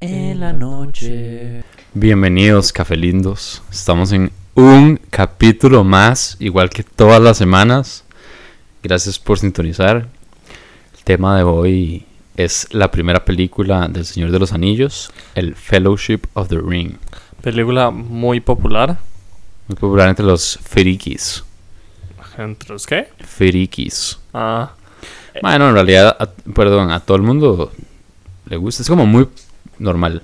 En la noche. Bienvenidos, cafelindos. Estamos en un capítulo más, igual que todas las semanas. Gracias por sintonizar. El tema de hoy es la primera película del Señor de los Anillos, el Fellowship of the Ring. Película muy popular. Muy popular entre los frikis. ¿Entre los qué? Frikis. Ah, Bueno, en realidad, a- perdón, a todo el mundo le gusta. Es como muy normal.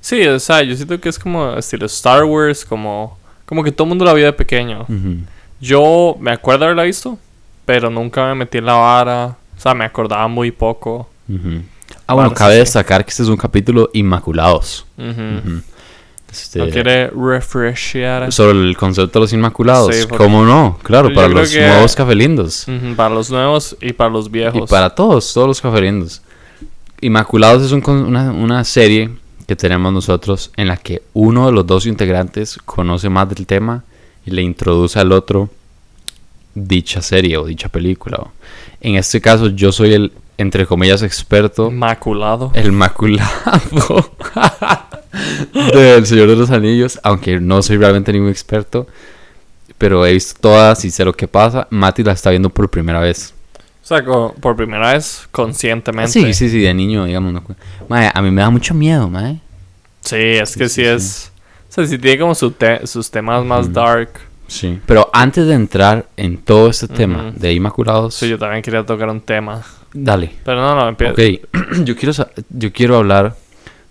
sí, o sea, yo siento que es como estilo Star Wars, como, como que todo el mundo la vio de pequeño. Yo me acuerdo haberla visto, pero nunca me metí en la vara. O sea, me acordaba muy poco. Ah, bueno, cabe destacar que este es un capítulo Inmaculados. Ujú. Este, ¿No quiere refreshear? Sobre el concepto de los Inmaculados. Sí, ¿Cómo no? Claro, para los que- nuevos cafelindos. Ujú, Para los nuevos y para los Y viejos. para todos, todos los cafelindos. Inmaculados es un una, una serie que tenemos nosotros en la que uno de los dos integrantes conoce más del tema y le introduce al otro dicha serie o dicha película. En este caso yo soy el, entre comillas, experto, Maculado. el maculado del Señor de los Anillos, aunque no soy realmente ningún experto, pero he visto todas y sé lo que pasa. Mati la está viendo por primera vez. O sea, por primera vez conscientemente. Sí, sí, sí, de niño, digamos. No. Mae, a mí me da mucho miedo, mae. Sí, es que Sí, sí, sí, es. O sea, sí tiene como su te- sus temas más dark. Sí. Pero antes de entrar en todo este tema de Inmaculados, Sí, yo también quería tocar un tema. Dale. Pero no, no, empieza. Ok, yo quiero, yo quiero hablar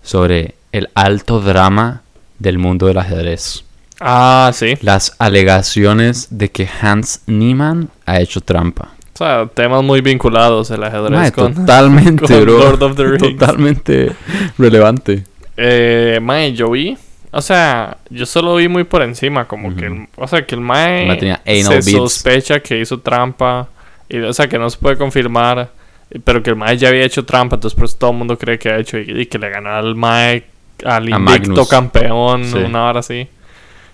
sobre el alto drama del mundo del ajedrez. Ah, sí. Las alegaciones de que Hans Niemann ha hecho trampa. O sea, temas muy vinculados el ajedrez Mae, con, totalmente, con bro. Lord of the Rings. Totalmente relevante. Eh, mae, yo vi. O sea, yo solo vi muy por encima, como que. El- o sea, que el mae. Se beads. sospecha que hizo trampa. Y, o sea, que no se puede confirmar. Pero que el mae ya había hecho trampa, entonces por eso todo el mundo cree que ha hecho. Y, y que le ganó al mae. Al invicto campeón, Sí. una hora así.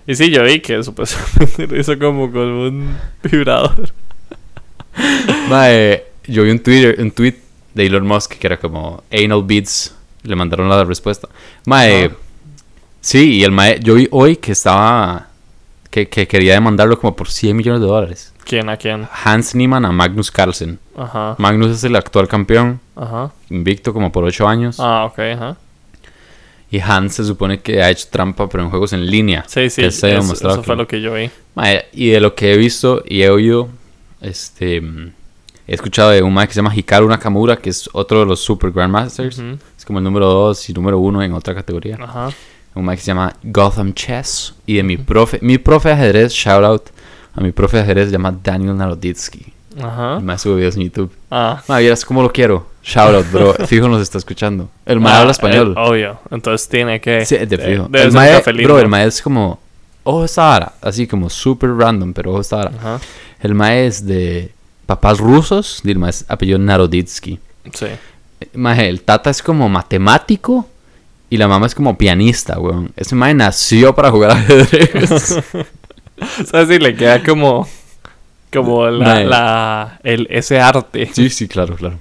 Y sí, yo vi que supuestamente lo hizo como con un vibrador. Mae, yo vi un Twitter, un tweet de Elon Musk que era como anal beats. Le mandaron la respuesta. Mae, sí, y el mae, yo vi hoy que estaba, que, que quería demandarlo como por 100 millones de dólares. ¿Quién a quién? Hans Niemann a Magnus Carlsen. Ajá. Magnus es el actual campeón, Ajá. invicto como por 8 años. Ah, ok, ajá. Y Hans se supone que ha hecho trampa, pero en juegos en línea. Sí, sí, que se eso, eso fue lo que yo vi. Y de lo que he visto y he oído, este, mm, he escuchado de un mae que se llama Hikaru Nakamura, que es otro de los Super Grandmasters. Es como el número 2 y número 1 en otra categoría. Ajá. Un mae que se llama Gotham Chess. Y de mi profe, mi profe de ajedrez, shout out a mi profe de ajedrez, se llama Daniel Naroditsky. Ajá. El mae sube videos en YouTube. Ah. Mae, vieras cómo lo quiero. Shout out, bro. Fijo nos está escuchando. El Ah, habla español. eh, obvio. Entonces tiene que. Sí, de fijo. el mae, café lindo. bro, el mae es como. Ojo esta vara. Así como super random, pero ojo esta vara. Ajá. El mae es de papás rusos. Y el es apellido Naroditsky. Sí. Mae, el tata es como matemático. Y la mamá es como pianista, weón. Ese mae nació para jugar ajedrez. O sea, sí, le queda como. Como la, la, el, ese arte. sí, sí, claro, claro.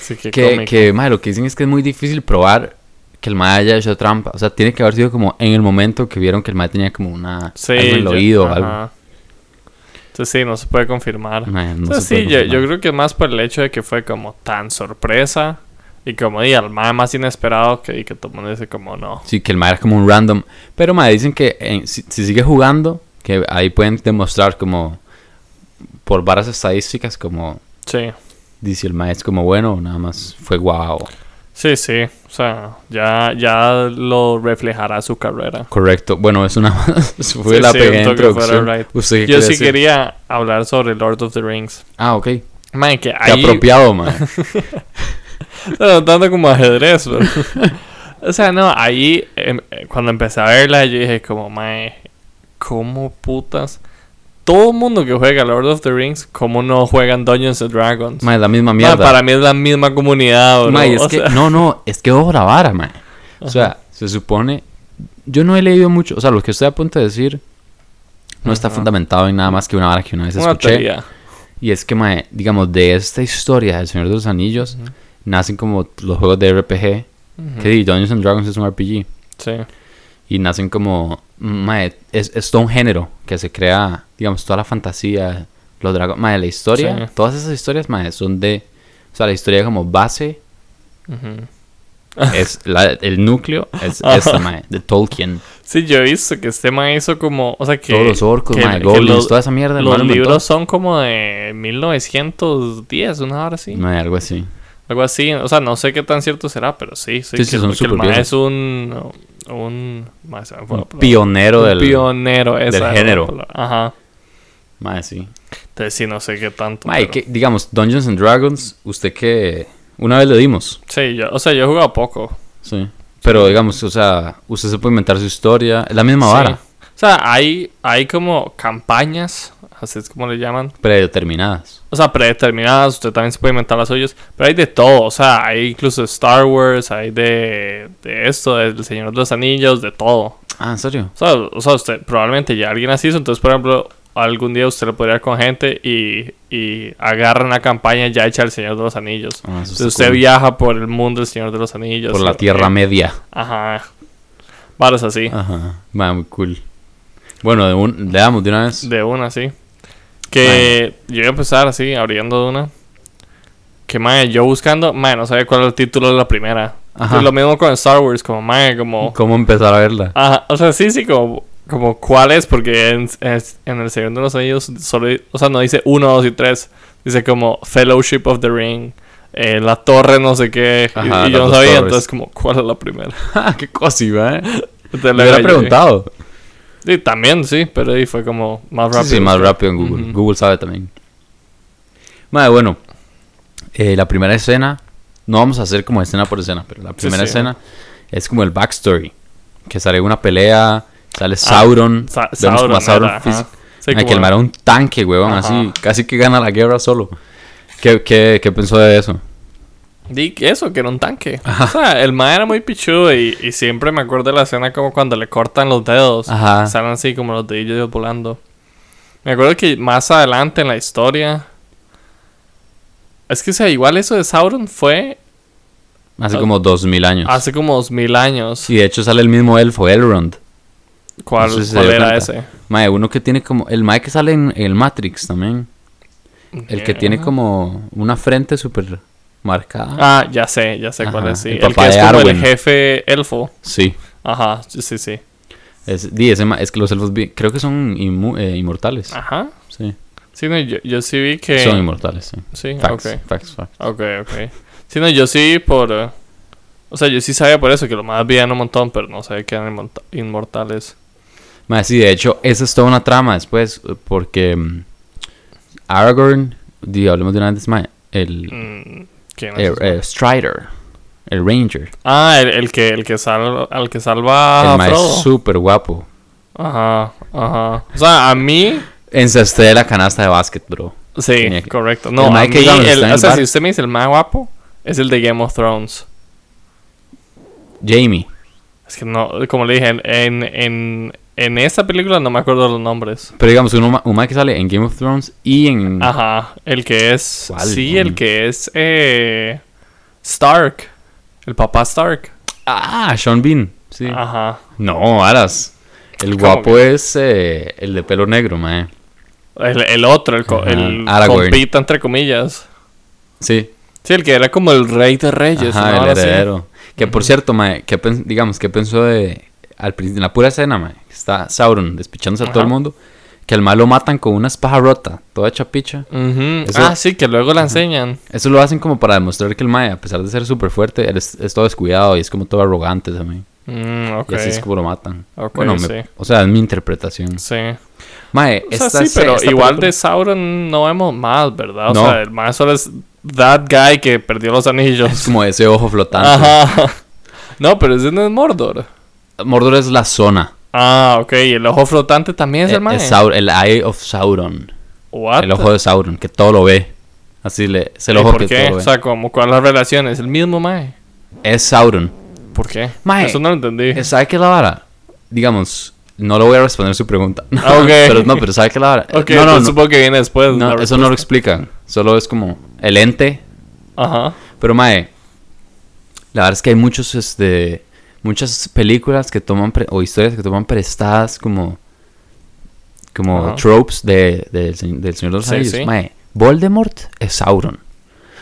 Sí, que, Que, que, mae, lo que dicen es que es muy difícil probar que el mae haya hecho trampa. O sea, tiene que haber sido como en el momento que vieron que el mae tenía como una. Sí, algo en el oído o algo. Entonces sí, no se puede confirmar. No Entonces, se puede sí, yo, yo creo que más por el hecho de que fue como tan sorpresa. Y como di, al mae más inesperado que, y que todo el mundo dice como no. Sí, que el mae era como un random. Pero mae, dicen que en- si, si sigue jugando, que ahí pueden demostrar como por varas estadísticas como Sí. dice el mae es como bueno nada más fue guau. Sí, sí. O sea, ya, ya lo reflejará su carrera. Correcto. Bueno, es una fue Sí, la sí, pequeña introducción. right. ¿Usted Yo sí decir? quería hablar sobre Lord of the Rings. Ah, ok. Man, que ahí... apropiado, mae. No tanto como ajedrez, pero... o sea, no, ahí eh, cuando empecé a verla yo dije como, mae, ¿cómo putas? Todo el mundo que juega Lord of the Rings, ¿cómo no juegan Dungeons and Dragons? Mae, la misma Ma, mierda. para mí es la misma comunidad, bro. Mae, es o que sea, no, no, es que ojo la vara, mae. O sea, se supone yo no he leído mucho, o sea, lo que estoy a punto de decir no está Ajá. fundamentado en nada más que una vara que una vez una escuché. teoría. Y es que, mae, digamos, de esta historia del Señor de los Anillos, Ujú. Nacen como los juegos de RPG. Que Dungeons and Dragons es un RPG. Sí. Y nacen como. Mae, es, es todo un género que se crea, digamos, toda la fantasía, los dragones. Mae, la historia, Sí. todas esas historias, mae, son de. O sea, la historia como base Ujú. es la- el núcleo es esta, mae, de Tolkien. Sí, yo he visto que este man hizo como. O sea, que. Todos los orcos, que- mae, que goblins, los- toda esa mierda. Los libros son como de 1910, una hora así. Mae, algo así. Algo así. O sea, no sé qué tan cierto será, pero sí. Sí, Sí, sí, que, son que el es un. Un. Un pionero Un del. pionero, del género. Ajá. Mae, sí. Entonces sí, no sé qué tanto. Mae, pero- que, digamos, Dungeons and Dragons, usted que. Una vez le dimos. Sí, yo, o sea, yo he jugado poco. Sí. Pero digamos, o sea, usted se puede inventar su historia. Es la misma Sí. vara. O sea, hay, hay como campañas, así es como le llaman. Predeterminadas. O sea, predeterminadas, usted también se puede inventar las suyas. Pero hay de todo, o sea, hay incluso Star Wars, hay de, de esto, del Señor de los Anillos, de todo. Ah, ¿en serio? O sea, o sea, usted probablemente ya alguien así hizo, entonces, por ejemplo, algún día usted lo podría ir con gente y, y agarra una campaña ya hecha del Señor de los Anillos. Ah, Entonces usted cool. viaja por el mundo del Señor de los Anillos. Por la y- Tierra Media. Ajá. Varas así. Ajá. Va, muy cool. Bueno, de un, le damos de una vez. De una, sí. Que yo iba a empezar así, abriendo de una. Que, mae, yo buscando, mae, no sabía cuál era el título de la primera. Ajá. Y lo mismo con Star Wars, como, mae, como... ¿Cómo empezar a verla? Ajá, o sea, sí, sí, como, como cuál es, porque en, en el Señor de los Anillos solo, o sea, no dice uno, dos y tres. Dice como Fellowship of the Ring, eh, la torre no sé qué. y- Ajá, y, yo las no sabía, torres. entonces como, ¿cuál es la primera? Qué cosiva, ¿eh? Le luego hubiera yo- preguntado. Sí, también, sí, pero ahí fue como más rápido. sí, más rápido en Google. Google sabe también. Madre, bueno. eh, la primera escena. No vamos a hacer como escena por escena, pero la primera sí. escena es como el backstory. Que sale una pelea, sale Sauron. Sa- vemos como a Sauron era, fis- ajá. Sí, como- que el man era un tanque, huevón, Ajá. así. Casi que gana la guerra solo. ¿Qué, qué, qué pensó de eso? Di que eso, que era un tanque. O sea, el man era muy pichudo y, y siempre me acuerdo de la escena como cuando le cortan los dedos. Ajá. Salen así como los dedillos volando. Me acuerdo que más adelante en la historia... Es que, o sea, igual eso de Sauron fue Hace Ah, como dos mil años. hace como dos mil años. Y de hecho sale el mismo elfo, Elrond. ¿Cuál, no sé si se cuál era cuenta. ese? Mae, uno que tiene como. El Mae que sale en el Matrix también. El que tiene como una frente súper marcada. Ah, ya sé, ya sé cuál es, sí. el El, que es el jefe elfo. Sí. Ajá, sí, sí. Es, ese es que los elfos creo que son inmu- eh, inmortales. Ajá. Sí. Sí, no, yo, yo sí vi que... Son inmortales, sí. Sí, Facts, ok. facts, facts. Ok, ok. Sí, no, yo sí por... eh, o sea, yo sí sabía por eso que los más vivían un montón, pero no sabía que eran inmorta- inmortales. Mae, sí, de hecho, esa es toda una trama después. Porque mm, Aragorn, di, hablemos de una vez más. El, Mm, ¿quién es eh, Strider, el Ranger. Ah, el, el que, el que salva... Al que salva a el mae Frodo. es súper guapo. Ajá, ajá. O sea, a mí... Encesté de la canasta de básquet, bro. Sí, que- correcto. No, El a mí... el- o sea, si usted me dice el más guapo, es el de Game of Thrones. Jamie. Es que no, como le dije, en, en, en, en esta película no me acuerdo los nombres. Pero digamos, un mae que sale en Game of Thrones y en. Ajá, el que es... ¿Cuál, sí, el que es... Eh, Stark. El papá Stark. Ah, Sean Bean. Sí. Ajá. No, Aras. El ¿Cómo guapo es eh, el de pelo negro, mae. El, el otro, el, co- el compita entre comillas. Sí. Sí, el que era como el rey de reyes. Ajá, ¿no? el sí. heredero. Que por cierto, mae, ¿qué pen- digamos, ¿qué pensó de. Al principio, en la pura escena, mae, que está Sauron despichándose a todo el mundo. Que al mae lo matan con una espada rota, toda hecha picha. Ujú. Eso- Ah, sí, que luego la enseñan. Eso lo hacen como para demostrar que el mae, a pesar de ser súper fuerte, él es, es todo descuidado y es como todo arrogante también. Mm, ok. Y así es como lo matan. Ok, bueno, me- o sea, es mi interpretación. Sí. Mae, O sea, esta sí, pero esta igual película- de Sauron no vemos más, ¿verdad? O No. sea, el más solo es that guy que perdió los anillos. Es como ese ojo flotante. Ajá. No, pero ese no es Mordor. Mordor es la zona. Ah, ok. Y el ojo flotante también es Eh, el mae. es Saur- el Eye of Sauron. What? El ojo de Sauron, que todo lo ve. Así le, es el ¿Y ojo por que qué? todo lo O sea, como, ¿cuál es la relación? ¿Es el mismo mae? es Sauron. ¿Por qué? Mae, Eso no lo entendí. Eh, ¿Sabe qué es la vara? Digamos, no le voy a responder su pregunta. Ah, ok. pero no, pero sabe que la vara- Ok, no, no, no, supongo que viene después. no, eso no lo explican. Solo es como el ente. Ajá. Pero mae, la verdad es que hay muchos, este, muchas películas que toman pre- o historias que toman prestadas como, como Ajá. tropes de, de- del Se- del Señor de los Sí, Anillos. sí. Mae, Voldemort es Sauron.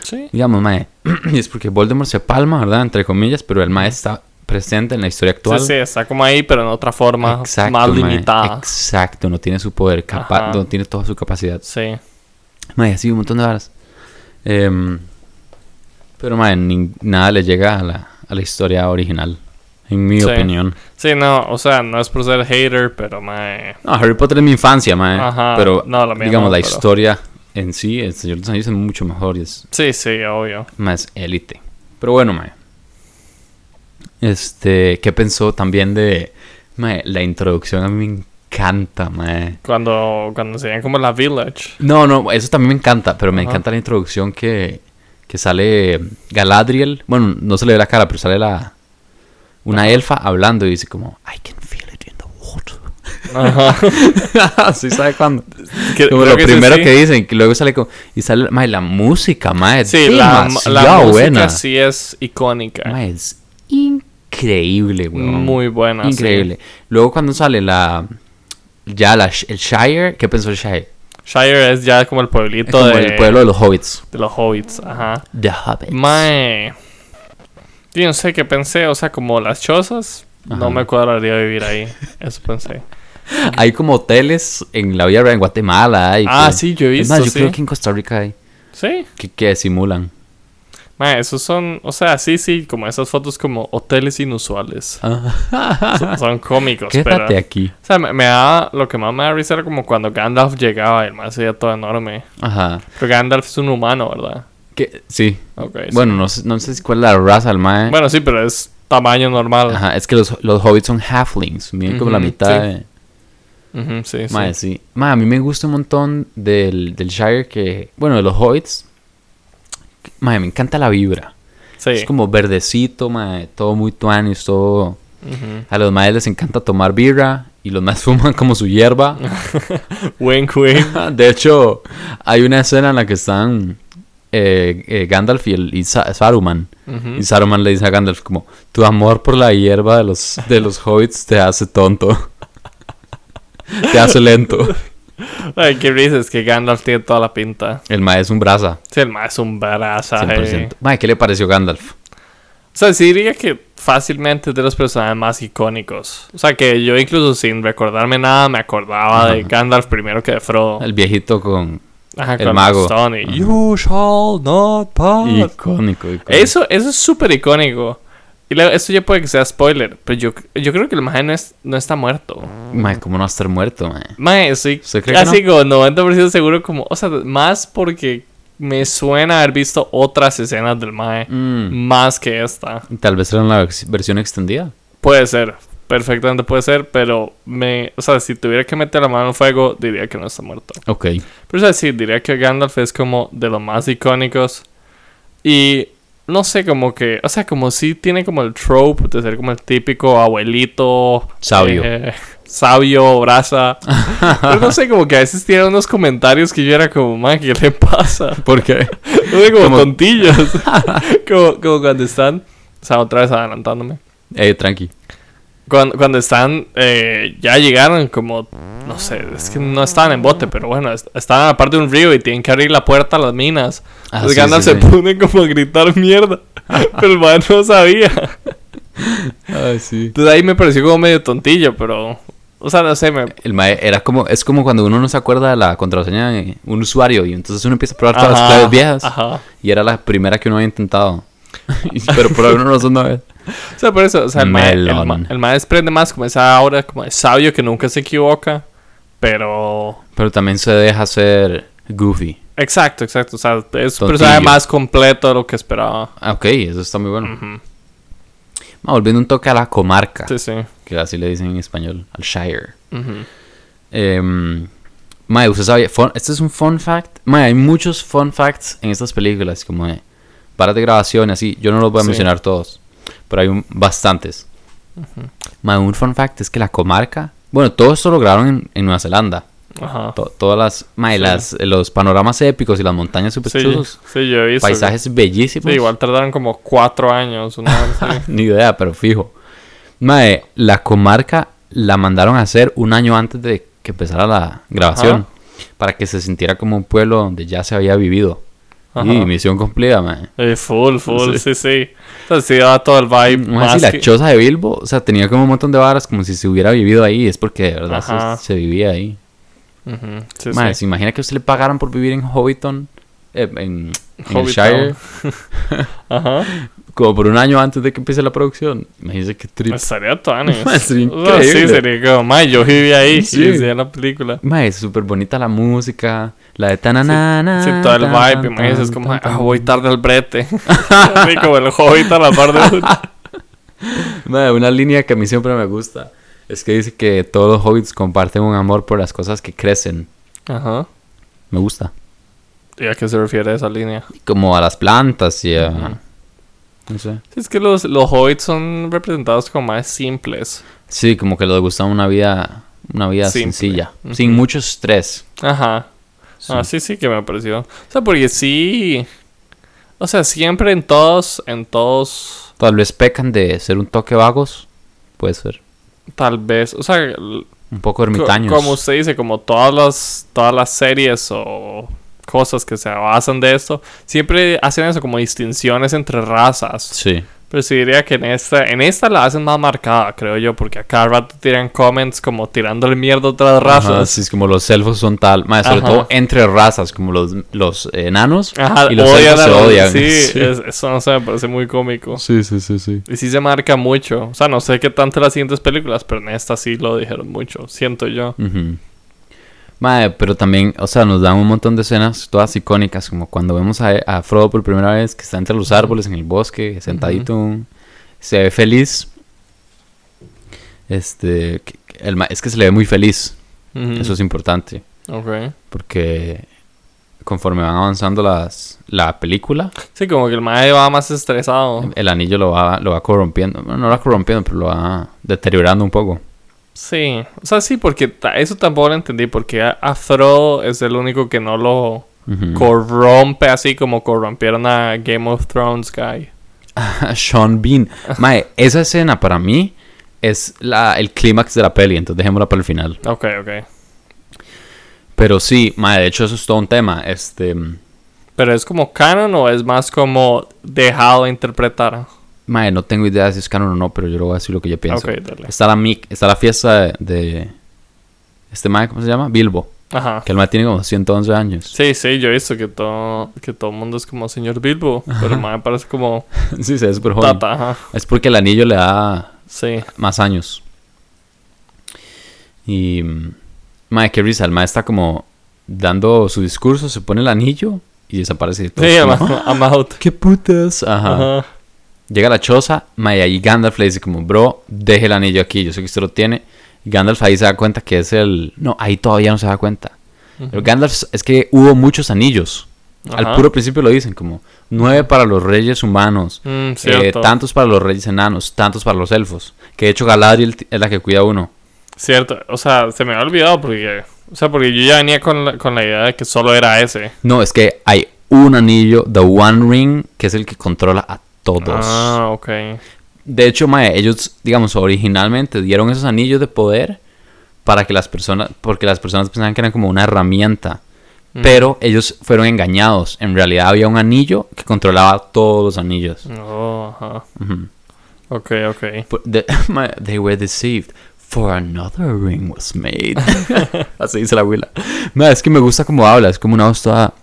Sí. Digamos, mae, y es porque Voldemort se palma, ¿verdad? Entre comillas, pero el mae está presente en la historia actual. Sí, sí, está como ahí, pero en otra forma Exacto, más mae, limitada. Exacto, no tiene su poder, capa- Ajá. no tiene toda su capacidad. Sí. Mae, así un montón de varas. Em, pero, mae, ni- nada le llega a la, a la historia original, en mi Sí. opinión. Sí, no, o sea, no es por ser hater, pero mae. No, Harry Potter es mi infancia, mae. Ajá, pero, no, la digamos, no, la pero- historia en sí, el Señor de los Anillos es mucho mejor y es Sí, sí, obvio. más élite. Pero bueno, mae. Este, ¿qué pensó también de mae, la introducción? A mí me encanta, mae. Cuando, cuando se como la village. No, no, eso también me encanta, pero me Ajá. encanta la introducción que, que sale Galadriel. Bueno, no se le ve la cara, pero sale la una elfa hablando y dice como I can feel it in the water. Ajá. ¿Sí sabe cuándo? Que- Como lo que sí, primero sí. que dicen, que luego sale como y sale mae, la música, mae, Sí, la, la música buena. sí es icónica. Mae, es increíble, weón. Muy buena. sí. Increíble. Luego cuando sale la ya la, el Shire, ¿qué pensó el Shire? Shire es ya como el Es pueblito como de, el pueblo de los hobbits. de los hobbits. Ajá. The Hobbits. Mae. Yo no sé qué pensé, o sea, como las chozas. Ajá. No me cuadraría vivir ahí. Eso pensé. Hay como hoteles en la vida en Guatemala. hay Ah, que- sí, yo he Es visto. más, yo sí. creo que en Costa Rica hay Sí. que, que simulan. Esos son, o sea, sí, sí, como esas fotos como hoteles inusuales. Son, son cómicos, pero... Quédate aquí. O sea, me, me da, lo que más me da risa era como cuando Gandalf llegaba y el más era todo enorme. Ajá. Pero Gandalf es un humano, ¿verdad? Que, sí. Bueno, no sé, no sé si cuál es la raza del mae. Bueno, sí, pero es tamaño normal. Ajá, es que los, los hobbits son halflings. Miren como la mitad sí. de... Ujú, sí, sí. Mae, sí. Mae, a mí me gusta un montón del, del Shire que... Bueno, de los hobbits. Mae, me encanta la vibra. Sí. Es como verdecito, mae. Todo muy tuanis, todo... A los maes les encanta tomar birra. Y los más fuman como su hierba. Wink, wink. De hecho, hay una escena en la que están eh, eh, Gandalf y, el, y Sa- Saruman. Y Saruman le dice a Gandalf como, tu amor por la hierba de los, de los hobbits te hace tonto. te hace lento. Ay, qué risa, es que Gandalf tiene toda la pinta. El mae es un brasa, Sí, el más es un brazaje. 100%. Mae, ¿qué le pareció Gandalf? O sea, sí diría que fácilmente es de los personajes más icónicos. O sea, que yo incluso sin recordarme nada me acordaba de. Gandalf primero que de Frodo. El viejito con... Ajá, el con mago. Stone y, Ajá. You shall not pass. Icónico, icónico. Eso, eso es súper icónico. Y luego, esto ya puede que sea spoiler, pero yo, yo creo que el maje no, es, no está muerto. Mae, ¿cómo no va a estar muerto, mae? Mae, estoy ¿Usted cree que casi como 90% seguro como... O sea, más porque me suena haber visto otras escenas del maje. Mm, Más que esta. Tal vez era la vers- versión extendida. Puede ser. Perfectamente puede ser, pero me... O sea, si tuviera que meter la mano en el fuego, diría que no está muerto. Ok. Pero o sea, sí, diría que Gandalf es como de los más icónicos. Y no sé, como que, o sea, como sí tiene como el trope de ser como el típico abuelito. Sabio. eh, sabio, brasa. Pero no sé, como que a veces tiene unos comentarios que yo era como, man, ¿qué le pasa? ¿Por qué? No sé, como, Como- tontillos. como, como cuando están, o sea, otra vez adelantándome. Eh, tranqui. Cuando, cuando están, eh, ya llegaron como, no sé, es que no estaban en bote, pero bueno, est- estaban a la parte de un río y tienen que abrir la puerta a las minas. Ah, sí, se sí. pone como a gritar mierda, pero el man no sabía. Ay, sí. Entonces ahí me pareció como medio tontillo, pero, o sea, no sé, me... El mae era como, es como cuando uno no se acuerda de la contraseña de un usuario y entonces uno empieza a probar todas las claves viejas Ajá. y era la primera que uno había intentado. Pero por alguna razón no es. O sea, por eso, o sea, el mae, el, Melón. ma- mae desprende más como esa aura como de sabio que nunca se equivoca, pero... Pero también se deja ser goofy. Exacto, exacto, o sea, es un personaje más completo de lo que esperaba. Ah, ok, eso está muy bueno. Ujú. Ah, volviendo un toque a la comarca, Sí, sí. que así le dicen en español, al Shire. Ujú. Eh, mae, usted sabe, fun- este es un fun fact. Mae, hay muchos fun facts en estas películas, como de varas de grabación así. Yo no los voy a Sí. mencionar todos, pero hay un- bastantes. Mae, un fun fact es que la comarca Bueno, todo esto lo grabaron en, en Nueva Zelanda. Ajá. To- todas las, Sí. las, los panoramas épicos y las montañas super Sí, yo he visto. Paisajes bellísimos. Sí, igual tardaron como cuatro años. Una vez. Ni idea, pero fijo. Mae, la comarca la mandaron a hacer un año antes de que empezara la grabación. Para que se sintiera como un pueblo donde ya se había vivido. Ajá. Y misión cumplida, mae. Eh, full, full, Sí. sí, sí. Sea, sí daba todo el vibe. No más la que- choza de Bilbo, o sea, tenía como un montón de varas como si se hubiera vivido ahí. Es porque de verdad se, vivía ahí. Sí, Mae, sí. ¿se imagina que a usted le pagaran por vivir en Hobbiton? Eh, en, en el. Shire. Ajá. Como por un año antes de que empiece la producción. Imagínese qué trip. Estaría tuanis. Sería O sea, sí, increíble. sería como, "Mae, yo viví ahí Sí. y la película. Mae, es súper bonita la música. La de tananana. Sí, todo el tan, vibe, tan, imagínese, es tan, como, tan, ah, tan. voy tarde al brete. Así como el hobbit a la par de una línea que a mí siempre me gusta. Es que dice que todos los hobbits comparten un amor por las cosas que crecen. Ajá. Me gusta. ¿Y a qué se refiere esa línea? Como a las plantas y a... No sé. Sí, es que los, los hobbits son representados como más simples. Sí, como que les gusta una vida... Una vida Simple. sencilla. Sin mucho estrés. Ajá. Sí. Ah, sí, sí que me pareció. O sea, porque sí. O sea, siempre en todos, en todos, Tal vez pecan de ser un toque vagos. Puede ser. tal vez. O sea, Un poco co- ermitaños. como usted dice, como todas las, todas las series o cosas que se basan de esto, siempre hacen eso, como distinciones entre razas. Sí. Pero sí diría que en esta, en esta la hacen más marcada, creo yo, porque a cada rato tiran comments como tirándole mierda a otras razas. Ajá, sí, es como los elfos son tal. Mae, sobre Ajá. todo entre razas, como los, los enanos. Ajá, y los odian elfos se odian. Sí, Sí. es- eso no sé, me parece muy cómico. Sí, sí, sí, sí. Y sí se marca mucho. O sea, no sé qué tanto en las siguientes películas, pero en esta sí lo dijeron mucho, siento yo. Ujú. Mae, pero también, o sea, nos dan un montón de escenas todas icónicas, como cuando vemos a, a Frodo por primera vez, que está entre los árboles en el bosque, sentadito, se ve feliz. Este, el es que se le ve muy feliz, eso es importante, Ok. porque conforme van avanzando las, la película, Sí, como que el mae va más estresado. el anillo lo va, lo va corrompiendo, bueno, no lo va corrompiendo, pero lo va deteriorando un poco. Sí, o sea, sí, porque eso tampoco lo entendí, porque a, a Frodo es el único que no lo corrompe así como corrompieron a Game of Thrones guy. Sean Bean. Mae, esa escena para mí es la, el clímax de la peli, entonces dejémosla para el final. Ok, ok. Pero sí, mae, de hecho eso es todo un tema. Este, Pero es como canon o es más como dejado interpretar. Mae, no tengo idea si es canon o no, pero yo le voy a decir lo que yo pienso. Ok, dale. Está la mic, está la fiesta de, de este mae, ¿cómo se llama? Bilbo, Ajá. que el mae tiene como 111 años. Sí, sí, yo he visto que todo, que todo el mundo es como señor Bilbo, pero el mae parece como sí, se ve súper joven. tata, ajá. Es porque el anillo le da Sí. más años. Y mae, qué risa, el mae está como dando su discurso, se pone el anillo y desaparece de todo. Sí, I'm, I'm out. ¡Qué putas! Ajá. Ajá. Llega a la choza, mae, y Gandalf le dice como, bro, deje el anillo aquí, yo sé que usted lo tiene. Y Gandalf ahí se da cuenta que es el... No, ahí todavía no se da cuenta. Pero Gandalf es que hubo muchos anillos. Al puro principio lo dicen, como nueve para los reyes humanos, Mm, eh, tantos para los reyes enanos, tantos para los elfos. Que de hecho Galadriel es la que cuida a uno. Cierto. O sea, se me había olvidado porque. O sea, porque yo ya venía con la, con la idea de que solo era ese. No, es que hay un anillo, The One Ring, que es el que controla a todos. Ah, ok. De hecho, mae, ellos, digamos, originalmente dieron esos anillos de poder para que las personas, porque las personas pensaban que eran como una herramienta. Mm. Pero ellos fueron engañados. En realidad había un anillo que controlaba todos los anillos. Oh, ajá. Ujú. Ok, ok. But the- mae, they were deceived. For another ring was made. Así dice la abuela. Mae, es que me gusta cómo habla. Es como una voz toda...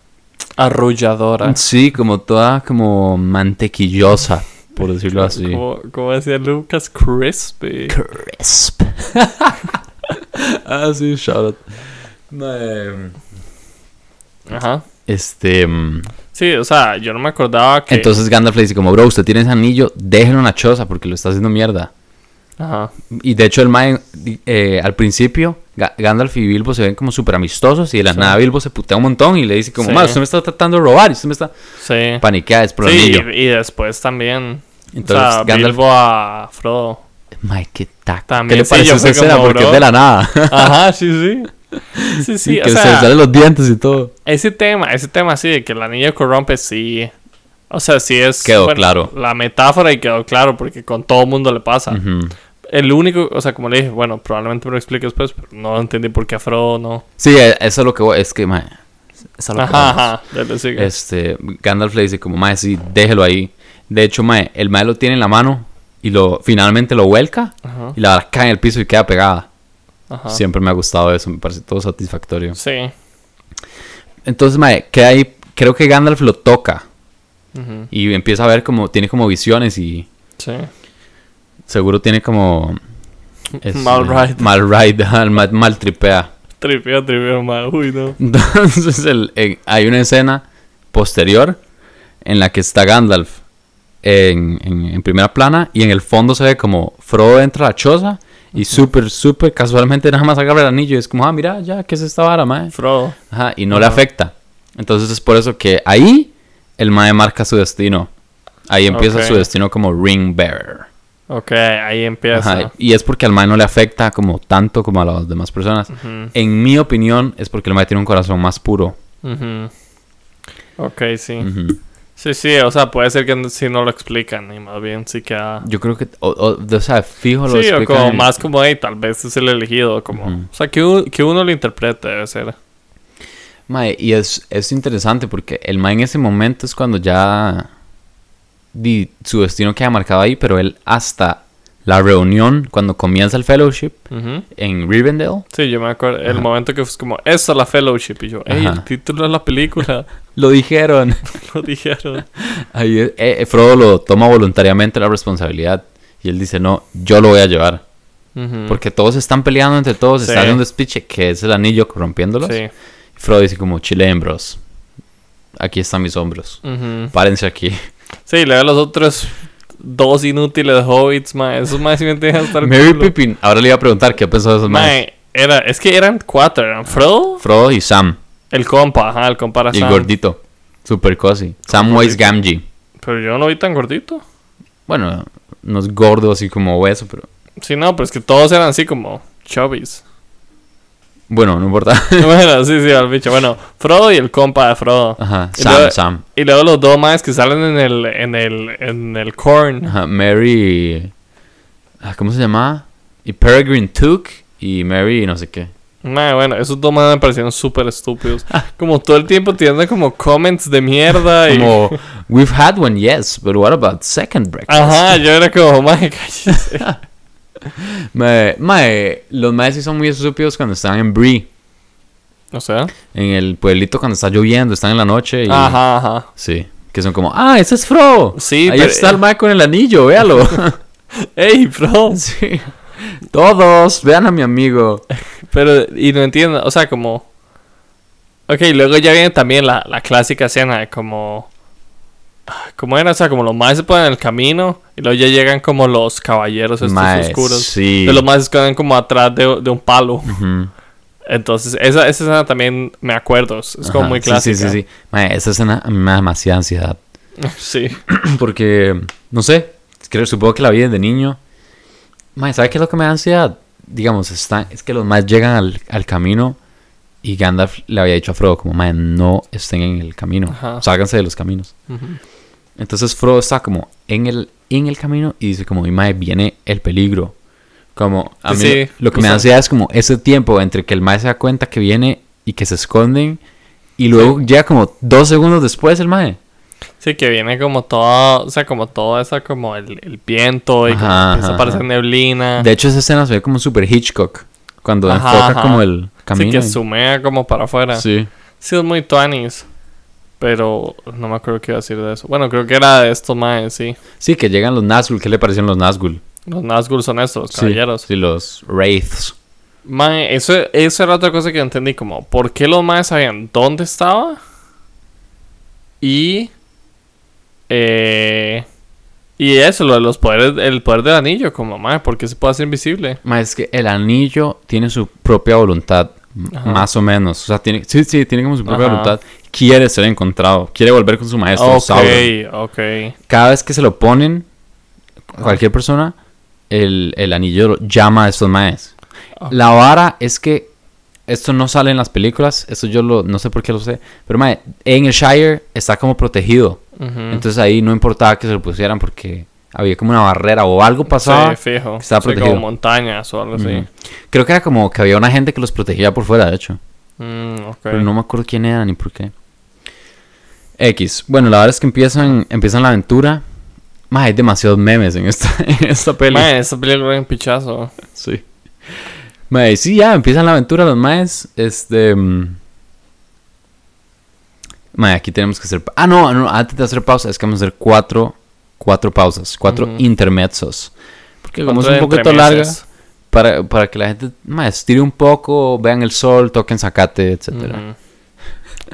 Arrulladora. Sí, como toda como mantequillosa, por decirlo así. Como, como decía Lucas, crispy. Crisp. ah, sí, shout out. Mae, Ajá. Este. mm, Sí, o sea, yo no me acordaba que. Entonces Gandalf le dice como, bro, usted tiene ese anillo, déjelo en la choza porque lo está haciendo mierda. Ajá. Y de hecho el Mae, eh, al principio, Ga- Gandalf y Bilbo se ven como súper amistosos y de la Sí. nada Bilbo se putea un montón y le dice como, Sí. "Ma, usted me está tratando de robar y usted me está... Sí. Paniquea, es Sí, y, y después también. Entonces o sea, Gandalf... Bilbo a Frodo. Mae, qué taco. También ¿Qué le sí, parece yo esa escena? Porque es de la nada. Ajá, sí, sí. Sí, sí, Y o que se sea, le salen los dientes y todo. ese tema, ese tema así de que el anillo corrompe, sí. O sea, sí es. Quedó claro. La metáfora y quedó claro porque con todo mundo le pasa. Ujú. El único, o sea, como le dije, bueno, probablemente me lo explique después, pero no entendí por qué a Frodo no. Sí, e- eso es lo que voy. Es que, mae. Es lo que Ajá, vamos. ajá. Dale, sigue. Este, Gandalf le dice como, mae, sí, déjelo ahí. De hecho, mae, el mae lo tiene en la mano y lo finalmente lo vuelca Ajá, y la vara cae en el piso y queda pegada. ajá. Siempre me ha gustado eso, me parece todo satisfactorio. Sí. Entonces, mae, queda ahí, creo que Gandalf lo toca ujú, y empieza a ver como, tiene como visiones y Sí. Seguro tiene como... Mal ride. Mal ride, mal, mal tripea. Tripeo, tripeo, mal. Uy, no. Entonces el- en- hay una escena posterior en la que está Gandalf en, en- en primera plana y en el fondo se ve como Frodo entra a la choza y súper, súper casualmente nada más agarra el anillo y es como, ah, mira, ya, ¿qué es esta vara, mae? Frodo. Ajá, y no le afecta. Entonces es por eso que ahí el mae marca su destino. Ahí empieza su destino como ring bearer. Ok, ahí empieza. Ajá, y es porque al mae no le afecta como tanto como a las demás personas. En mi opinión es porque el mae tiene un corazón más puro. ujú. Ok, sí. Sí, sí, o sea, puede ser que si no lo explican y más bien sí queda... Yo creo que, o, o- o sea, fijo lo Sí, o como más como, hey, tal vez es el elegido, como... O sea, que, que uno lo interprete debe ser. Mae, y es, es interesante porque el mae en ese momento es cuando ya su destino queda marcado ahí, pero él hasta la reunión, cuando comienza el fellowship Ujú. en Rivendell, Sí, yo me acuerdo, el Ajá. momento que fue como, esa es la fellowship, y yo, Ajá. el título de la película, lo dijeron. lo dijeron. Ahí eh, eh, Frodo lo toma voluntariamente la responsabilidad y él dice, no, yo lo voy a llevar. Ujú. Porque todos están peleando entre todos. Sí. está haciendo un speech que es el anillo corrompiéndolos. Sí. Frodo dice como, chilen, bros. Aquí están mis hombros. Ujú. Párense aquí. Sí, le da los otros dos inútiles hobbits, mae. Esos más sí me hasta el Mary. Pippin, ahora le iba a preguntar qué pensó de esos más. Mae, era, es que eran cuatro, eran Frodo, Frodo y Sam. el compa, ajá, el compa era Y el Sam. gordito. Super cozy. Samwise. Gamgee. Pero yo no lo vi tan gordito. Bueno, no es gordo así como hueso, pero... Sí, no, pero es que todos eran así como chubbies. Bueno, no importa. bueno, sí, sí, al bicho. Bueno, Frodo y el compa de Frodo. Ajá, Y Sam, luego- Sam. Y luego los dos más que salen en el, en el, en el corn. Ajá, Mary... ah, ¿Cómo se llamaba? Y Peregrine Took y Mary no sé qué. Mae, bueno, esos dos más me parecieron súper estúpidos. Como todo el tiempo tirando como comments de mierda y... Como, we've had one, yes, but what about second breakfast? Ajá, yo era como, mae, cállese. Mae, mae, los maes sí son muy estúpidos cuando están en Bree. O sea... En el pueblito cuando está lloviendo, están en la noche y... Ajá, ajá. Sí, que son como, ah, ese es Fro. Sí, Ahí pero- está el mae con el anillo, véalo. ¡Ey, bro! sí. Todos, vean a mi amigo. Pero, y no entiendo, o sea, como... Ok, luego ya viene también la, la clásica escena de como... ¿Cómo era? O sea, como los más se ponen en el camino y luego ya llegan como los caballeros estos Mae, oscuros. sí. De los más se quedan como atrás de, de un palo. Ujú. Entonces, esa, esa escena también me acuerdo. Es, es como Ajá, muy clásica. Sí, sí, sí. Mae, esa escena a mí me da demasiada ansiedad. Sí. Porque, no sé, creo, supongo que la vi desde niño. Mae, ¿sabe qué es lo que me da ansiedad? Digamos, está, es que los más llegan al, al camino y Gandalf le había dicho a Frodo como, mae, no estén en el camino. Ajá. Sálganse de los caminos. Ujú. Entonces Frodo está como en el, en el camino y dice como, y mae, viene el peligro. Como, a mí Sí, lo, lo que me ansiedad es como ese tiempo entre que el mae se da cuenta que viene y que se esconden y luego llega como dos segundos después el mae. Sí, que viene como todo, o sea, como todo esa, como el, el viento y como Ajá, empieza a ajá, aparecer ajá. neblina. De hecho esa escena se ve como super Hitchcock cuando Ajá, enfoca ajá. como el sí, camino. que y- sumea como para afuera. Sí, Sí. es muy tuanis. Pero no me acuerdo qué iba a decir de eso. Bueno, creo que era de estos maes, sí. Sí, que llegan los Nazgûl. ¿Qué le parecieron los Nazgûl? Los Nazgûl son estos, los Sí, caballeros. Sí, los Wraiths. Mae, eso, eso era otra cosa que entendí, como, ¿por qué los maes sabían dónde estaba? Y... Eh, y eso, lo de los poderes, el poder del anillo, como, mae, ¿por qué se puede hacer invisible? Ma, es que el anillo tiene su propia voluntad, Ajá. más o menos. O sea, tiene, sí, sí, tiene como su propia Ajá. voluntad. Quiere ser encontrado, quiere volver con su maestro. Ok, Sauron. ok. Cada vez que se lo ponen, cualquier persona, el, el anillo llama a estos maes. Ah. La vara es que esto no sale en las películas, esto yo lo, no sé por qué lo sé, pero mae, en el Shire está como protegido. Entonces ahí no importaba que se lo pusieran porque había como una barrera o algo pasaba. Sí, fijo. que estaba Sí, protegido. como montañas o algo así. Creo que era como que había una gente que los protegía por fuera, de hecho. Mm, ok. Pero no me acuerdo quién era ni por qué. X. Bueno, la verdad es que empiezan, empiezan la aventura. Más hay demasiados memes en esta, en esta peli. Esta película es un pichazo. Sí. Mae, sí, ya, empiezan la aventura los maes. Este. mm, Mae, aquí tenemos que hacer. Ah, no, no, antes de hacer pausa, es que vamos a hacer cuatro, cuatro pausas, cuatro Ujú. intermezzos. Porque como es un poquito larga. Para, para que la gente mae, estire un poco, vean el sol, toquen zacate, etcétera. Ujú.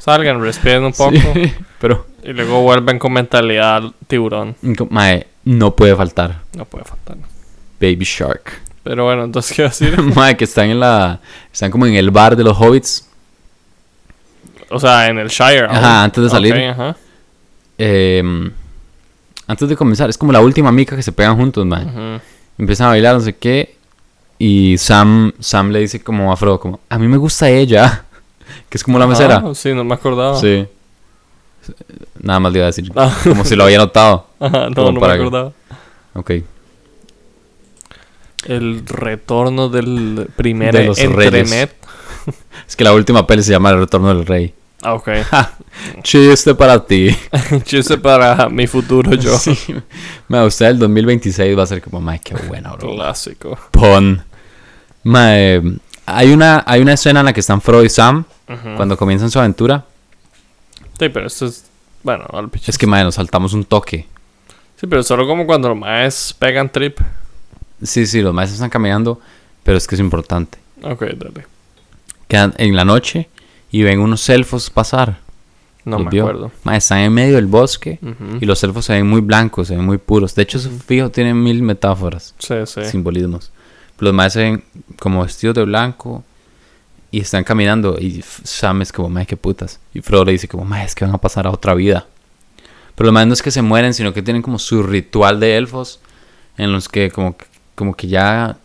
Salgan, respiren un poco. Sí, pero, Y luego vuelven con mentalidad tiburón. mae, no puede faltar. No puede faltar. Baby Shark. Pero bueno, entonces, ¿qué decir? mae, que están en la. Están como en el bar de los hobbits. O sea, en el Shire. Ajá, antes de salir. Ok, ajá. eh, antes de comenzar, es como la última mica que se pegan juntos, mae. Ujú. Empiezan a bailar, no sé qué. Y Sam, Sam le dice como a Frodo, como, a mí me gusta ella. que es como la mesera. Ah, sí, no me acordaba. Sí. Nada más le iba a decir. Ah. Como si lo había notado. Ajá, no, no me para que- acordaba. Ok. El retorno del primer De los. Es que la última peli se llama El Retorno del Rey. Ah, ok. Chiste para ti. Chiste para mi futuro yo. Sí. Me gusta el 2026 va a ser como, mae, qué buena, bro. Clásico. Pon. Mae, hay una, hay una escena en la que están Frodo y Sam cuando comienzan su aventura. Sí, pero esto es. Bueno, al. Es que, mae, nos saltamos un toque. Sí, pero solo como cuando los maes pegan trip. Sí, sí, los maestros están caminando, pero es que es importante. Ok, dale. Quedan en la noche y ven unos elfos pasar. No ¿Los me vio? acuerdo. Mae, están en medio del bosque y los elfos se ven muy blancos, se ven muy puros. De hecho, su fijo tiene mil metáforas, Sí, sí. simbolismos. Los maestros se ven como vestidos de blanco y están caminando y Sam es como, mae, qué putas. Y Frodo le dice como, mae, es que van a pasar a otra vida. Pero los maestros no es que se mueren, sino que tienen como su ritual de elfos en los que como, que- como que ya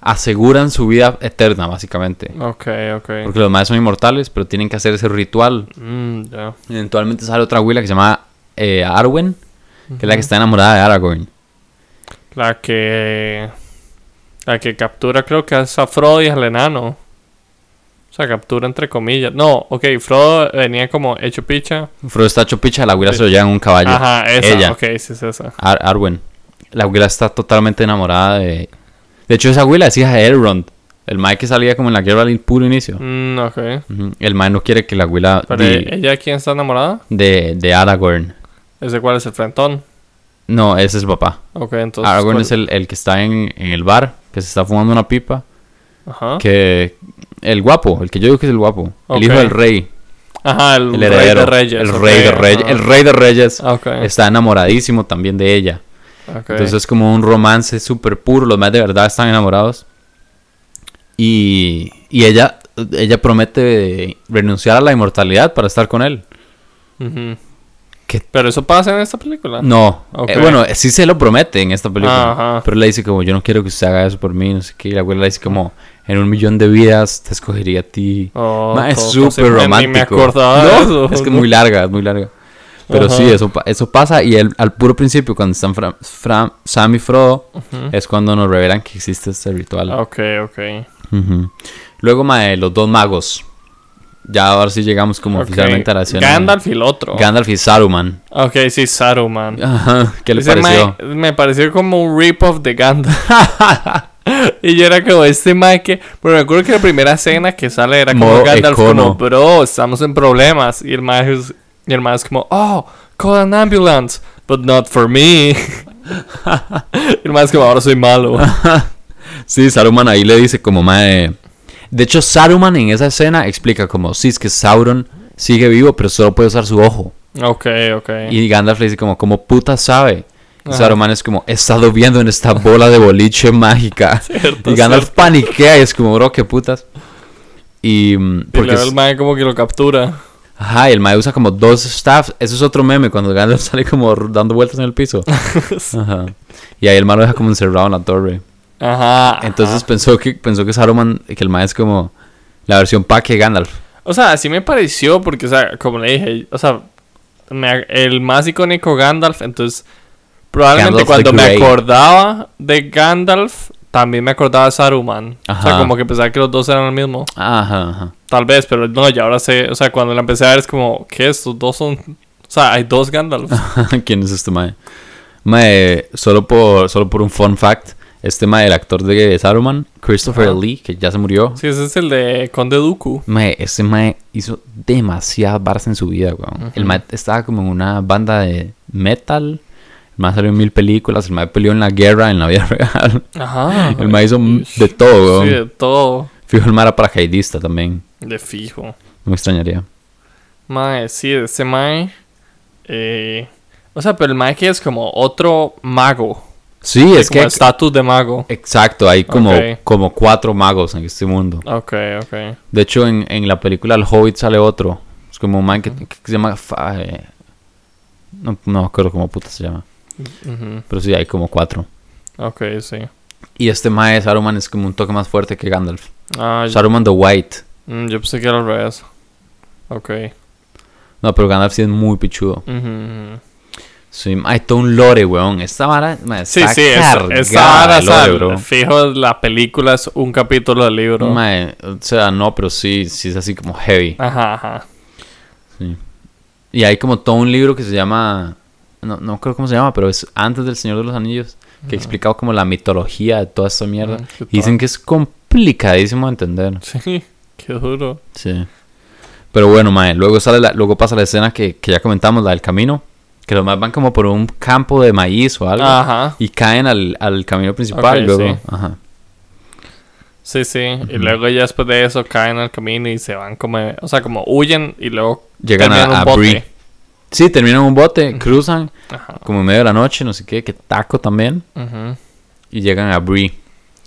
aseguran su vida eterna, básicamente. Ok, ok. Porque los maestros son inmortales, pero tienen que hacer ese ritual. Mm. Eventualmente sale otra abuela que se llama eh, Arwen, que es la que está enamorada de Aragorn. La que. La que captura, creo que es a Frodo y al enano. O sea, captura entre comillas. No, ok, Frodo venía como hecho picha. Frodo está hecho picha, la abuela Sí. se lo lleva en un caballo. Ajá, esa. Ella. Ok, sí es esa. Ar- Arwen. La abuela está totalmente enamorada de... De hecho, esa abuela es hija de Elrond. El mae que salía como en la guerra al puro inicio. Mm, ok. El mae no quiere que la abuela... Pero di- ella, ¿quién está enamorada? de, de Aragorn. ¿Ese cuál es el frentón? No, ese es el papá. Ok, entonces. Aragorn ¿cuál- es el, el que está en, en el bar, que se está fumando una pipa. Ajá. Que... El guapo, el que yo digo que es el guapo. El hijo del rey. Ajá, el, El rey heredero. de Reyes. el rey de reyes. ajá. El rey de reyes está enamoradísimo también de ella. Entonces es como un romance súper puro. Los más de verdad están enamorados. Y, y ella, ella promete renunciar a la inmortalidad para estar con él. Ujú. ¿Qué? Pero eso pasa en esta película. No, Ok. eh, bueno, sí se lo promete en esta película. Ajá. Pero le dice como, yo no quiero que usted haga eso por mí, no sé qué. Y la abuela le dice como, en un millón de vidas te escogería a ti. Oh, Ma, es súper romántico. Me acordaba No, de eso. Es que es muy larga, es muy larga. Pero Ajá. sí, eso, eso pasa. Y el, al puro principio, cuando están Fra- Fra- Sam y Frodo, Ujú. es cuando nos revelan que existe este ritual. Ok, ok. Ujú. Luego, mae, los dos magos. Ya ahora sí llegamos como oficialmente a la escena. Gandalf y el otro. Gandalf y Saruman. ok, sí, Saruman. Ajá, ¿Qué le Ese pareció? mae- me pareció como un rip-off de Gandalf. y yo era como este mae que. Pero me acuerdo que la primera escena que sale era como Modo Gandalf, icono. como, bro, estamos en problemas. Y el mae es, y el mae es como, oh, call an ambulance, but not for me. y el mae es como, ahora soy malo. Sí, Saruman ahí le dice como, mae... De hecho, Saruman en esa escena explica como, sí, es que Sauron sigue vivo, pero solo puede usar su ojo. ok, ok. Y Gandalf le dice como, como puta sabe? Y. Saruman es como, he estado viendo en esta bola de boliche mágica. Cierto, y Gandalf cierto. paniquea y es como, bro, qué putas. Y... mm, Y Porque luego el mae como que lo captura. Ajá, y el mae usa como dos staffs. Eso es otro meme, cuando Gandalf sale como dando vueltas en el piso. Ajá. Y ahí el mae lo deja como encerrado en la torre. Ajá. Entonces ajá. pensó que pensó que Saruman, que el mae es como la versión pack de Gandalf. O sea, así me pareció porque, o sea, como le dije, o sea, me- el más icónico Gandalf, entonces probablemente Gandalf cuando me acordaba de Gandalf, también me acordaba de Saruman. O sea, como que pensaba que los dos eran el mismo. Ajá, ajá. Tal vez, pero no, ya ahora sé, o sea, cuando la empecé a ver es como, ¿qué? Estos dos son, o sea, hay dos Gandalf. ¿Quién es este mae? Mae, solo por, solo por un fun fact, este mae, el actor de Saruman, Christopher Ajá. Lee, que ya se murió. Sí, ese es el de Conde Dooku. Mae, este mae hizo demasiadas barras en su vida, weón. El mae estaba como en una banda de metal. El mae salió en mil películas. El mae peleó en la guerra, en la vida real. Ajá. El mae hizo de todo, weón. Sí, de todo. Fijo, el mae era paracaidista también. De fijo. No me extrañaría. Mae, sí, ese Mae. Eh, o sea, pero el Mae que es como otro mago. Sí, es como que... estatus de mago. Exacto, hay como, como cuatro magos en este mundo. Ok, ok. De hecho, en, en la película El Hobbit sale otro. Es como un man que, que se llama... Eh, no, no acuerdo cómo puta se llama. Pero sí, hay como cuatro. Ok, sí. Y este mae Saruman es como un toque más fuerte que Gandalf. Ah, yo, Saruman the White. mm, yo pensé que era al revés. Ok. No, pero Gandalf sí es muy pichudo. Hay todo un lore, weón. Esta vara Sí, está sí, esa, cargada esa vara, de lore, bro. fijo, la película es un capítulo del libro. Mae, o sea, no, pero sí, sí es así como heavy. Ajá, ajá. Sí. Y hay como todo un libro que se llama... No, no creo cómo se llama, pero es antes del Señor de los Anillos. Que explica como la mitología de toda esta mierda. Y dicen que es complicadísimo de entender. Sí, qué duro. Sí. Pero bueno, mae, luego sale la- luego pasa la escena que, que ya comentamos, la del camino. Que los más van como por un campo de maíz o algo. Ajá. Y caen al, al camino principal luego. sí. Ajá. Sí, sí. Y luego ya después de eso caen al camino y se van como... O sea, como huyen y luego... Llegan a, un a bote. Bree. Sí, terminan un bote, cruzan Ajá. como en medio de la noche, no sé qué, que taco también. Ujú. Y llegan a Bree.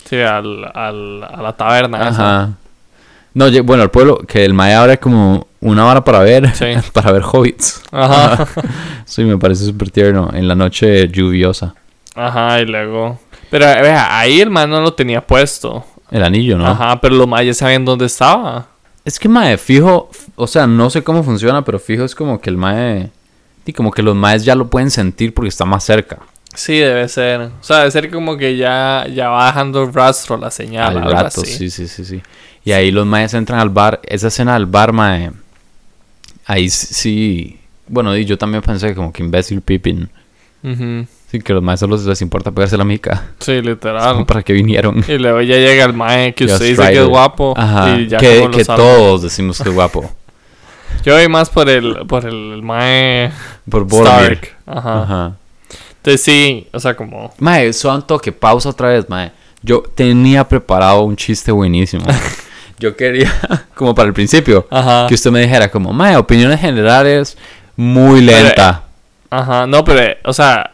Sí, al, al, a la taberna. esa. Ajá. No, bueno, al pueblo, que el Maya abre como una hora para ver, Sí. para ver hobbits. Ajá. Sí, me parece súper tierno, en la noche lluviosa. Ajá, y luego... Pero vea, ahí el man no lo tenía puesto. El anillo, ¿no? Ajá, pero los mayas sabían dónde estaba. Es que Mae, fijo, o sea, no sé cómo funciona, pero fijo es como que el Mae, y como que los Maes ya lo pueden sentir porque está más cerca. Sí, debe ser. O sea, debe ser como que ya, ya va dejando el rastro, la señal, al rato, así. sí, sí, sí, sí. Y ahí los Maes entran al bar, esa escena del bar, Mae, ahí sí- bueno, y yo también pensé como que imbécil Pippin, Ujú. sí, que los Maes solo les importa pegarse la mica, Sí, literal. para que vinieron. Y luego ya llega el mae que usted dice que es guapo. Ajá, Y ya que, todos decimos que es guapo. Yo voy más por el, por el mae Por Boromir. Stark. Ajá. Ajá. Entonces sí, o sea, como... Mae, santo que pausa otra vez, mae. Yo tenía preparado un chiste buenísimo. Yo quería, como para el principio, Ajá. que usted me dijera como, mae, opiniones generales muy lenta. Ajá. No, pero, eh, o sea,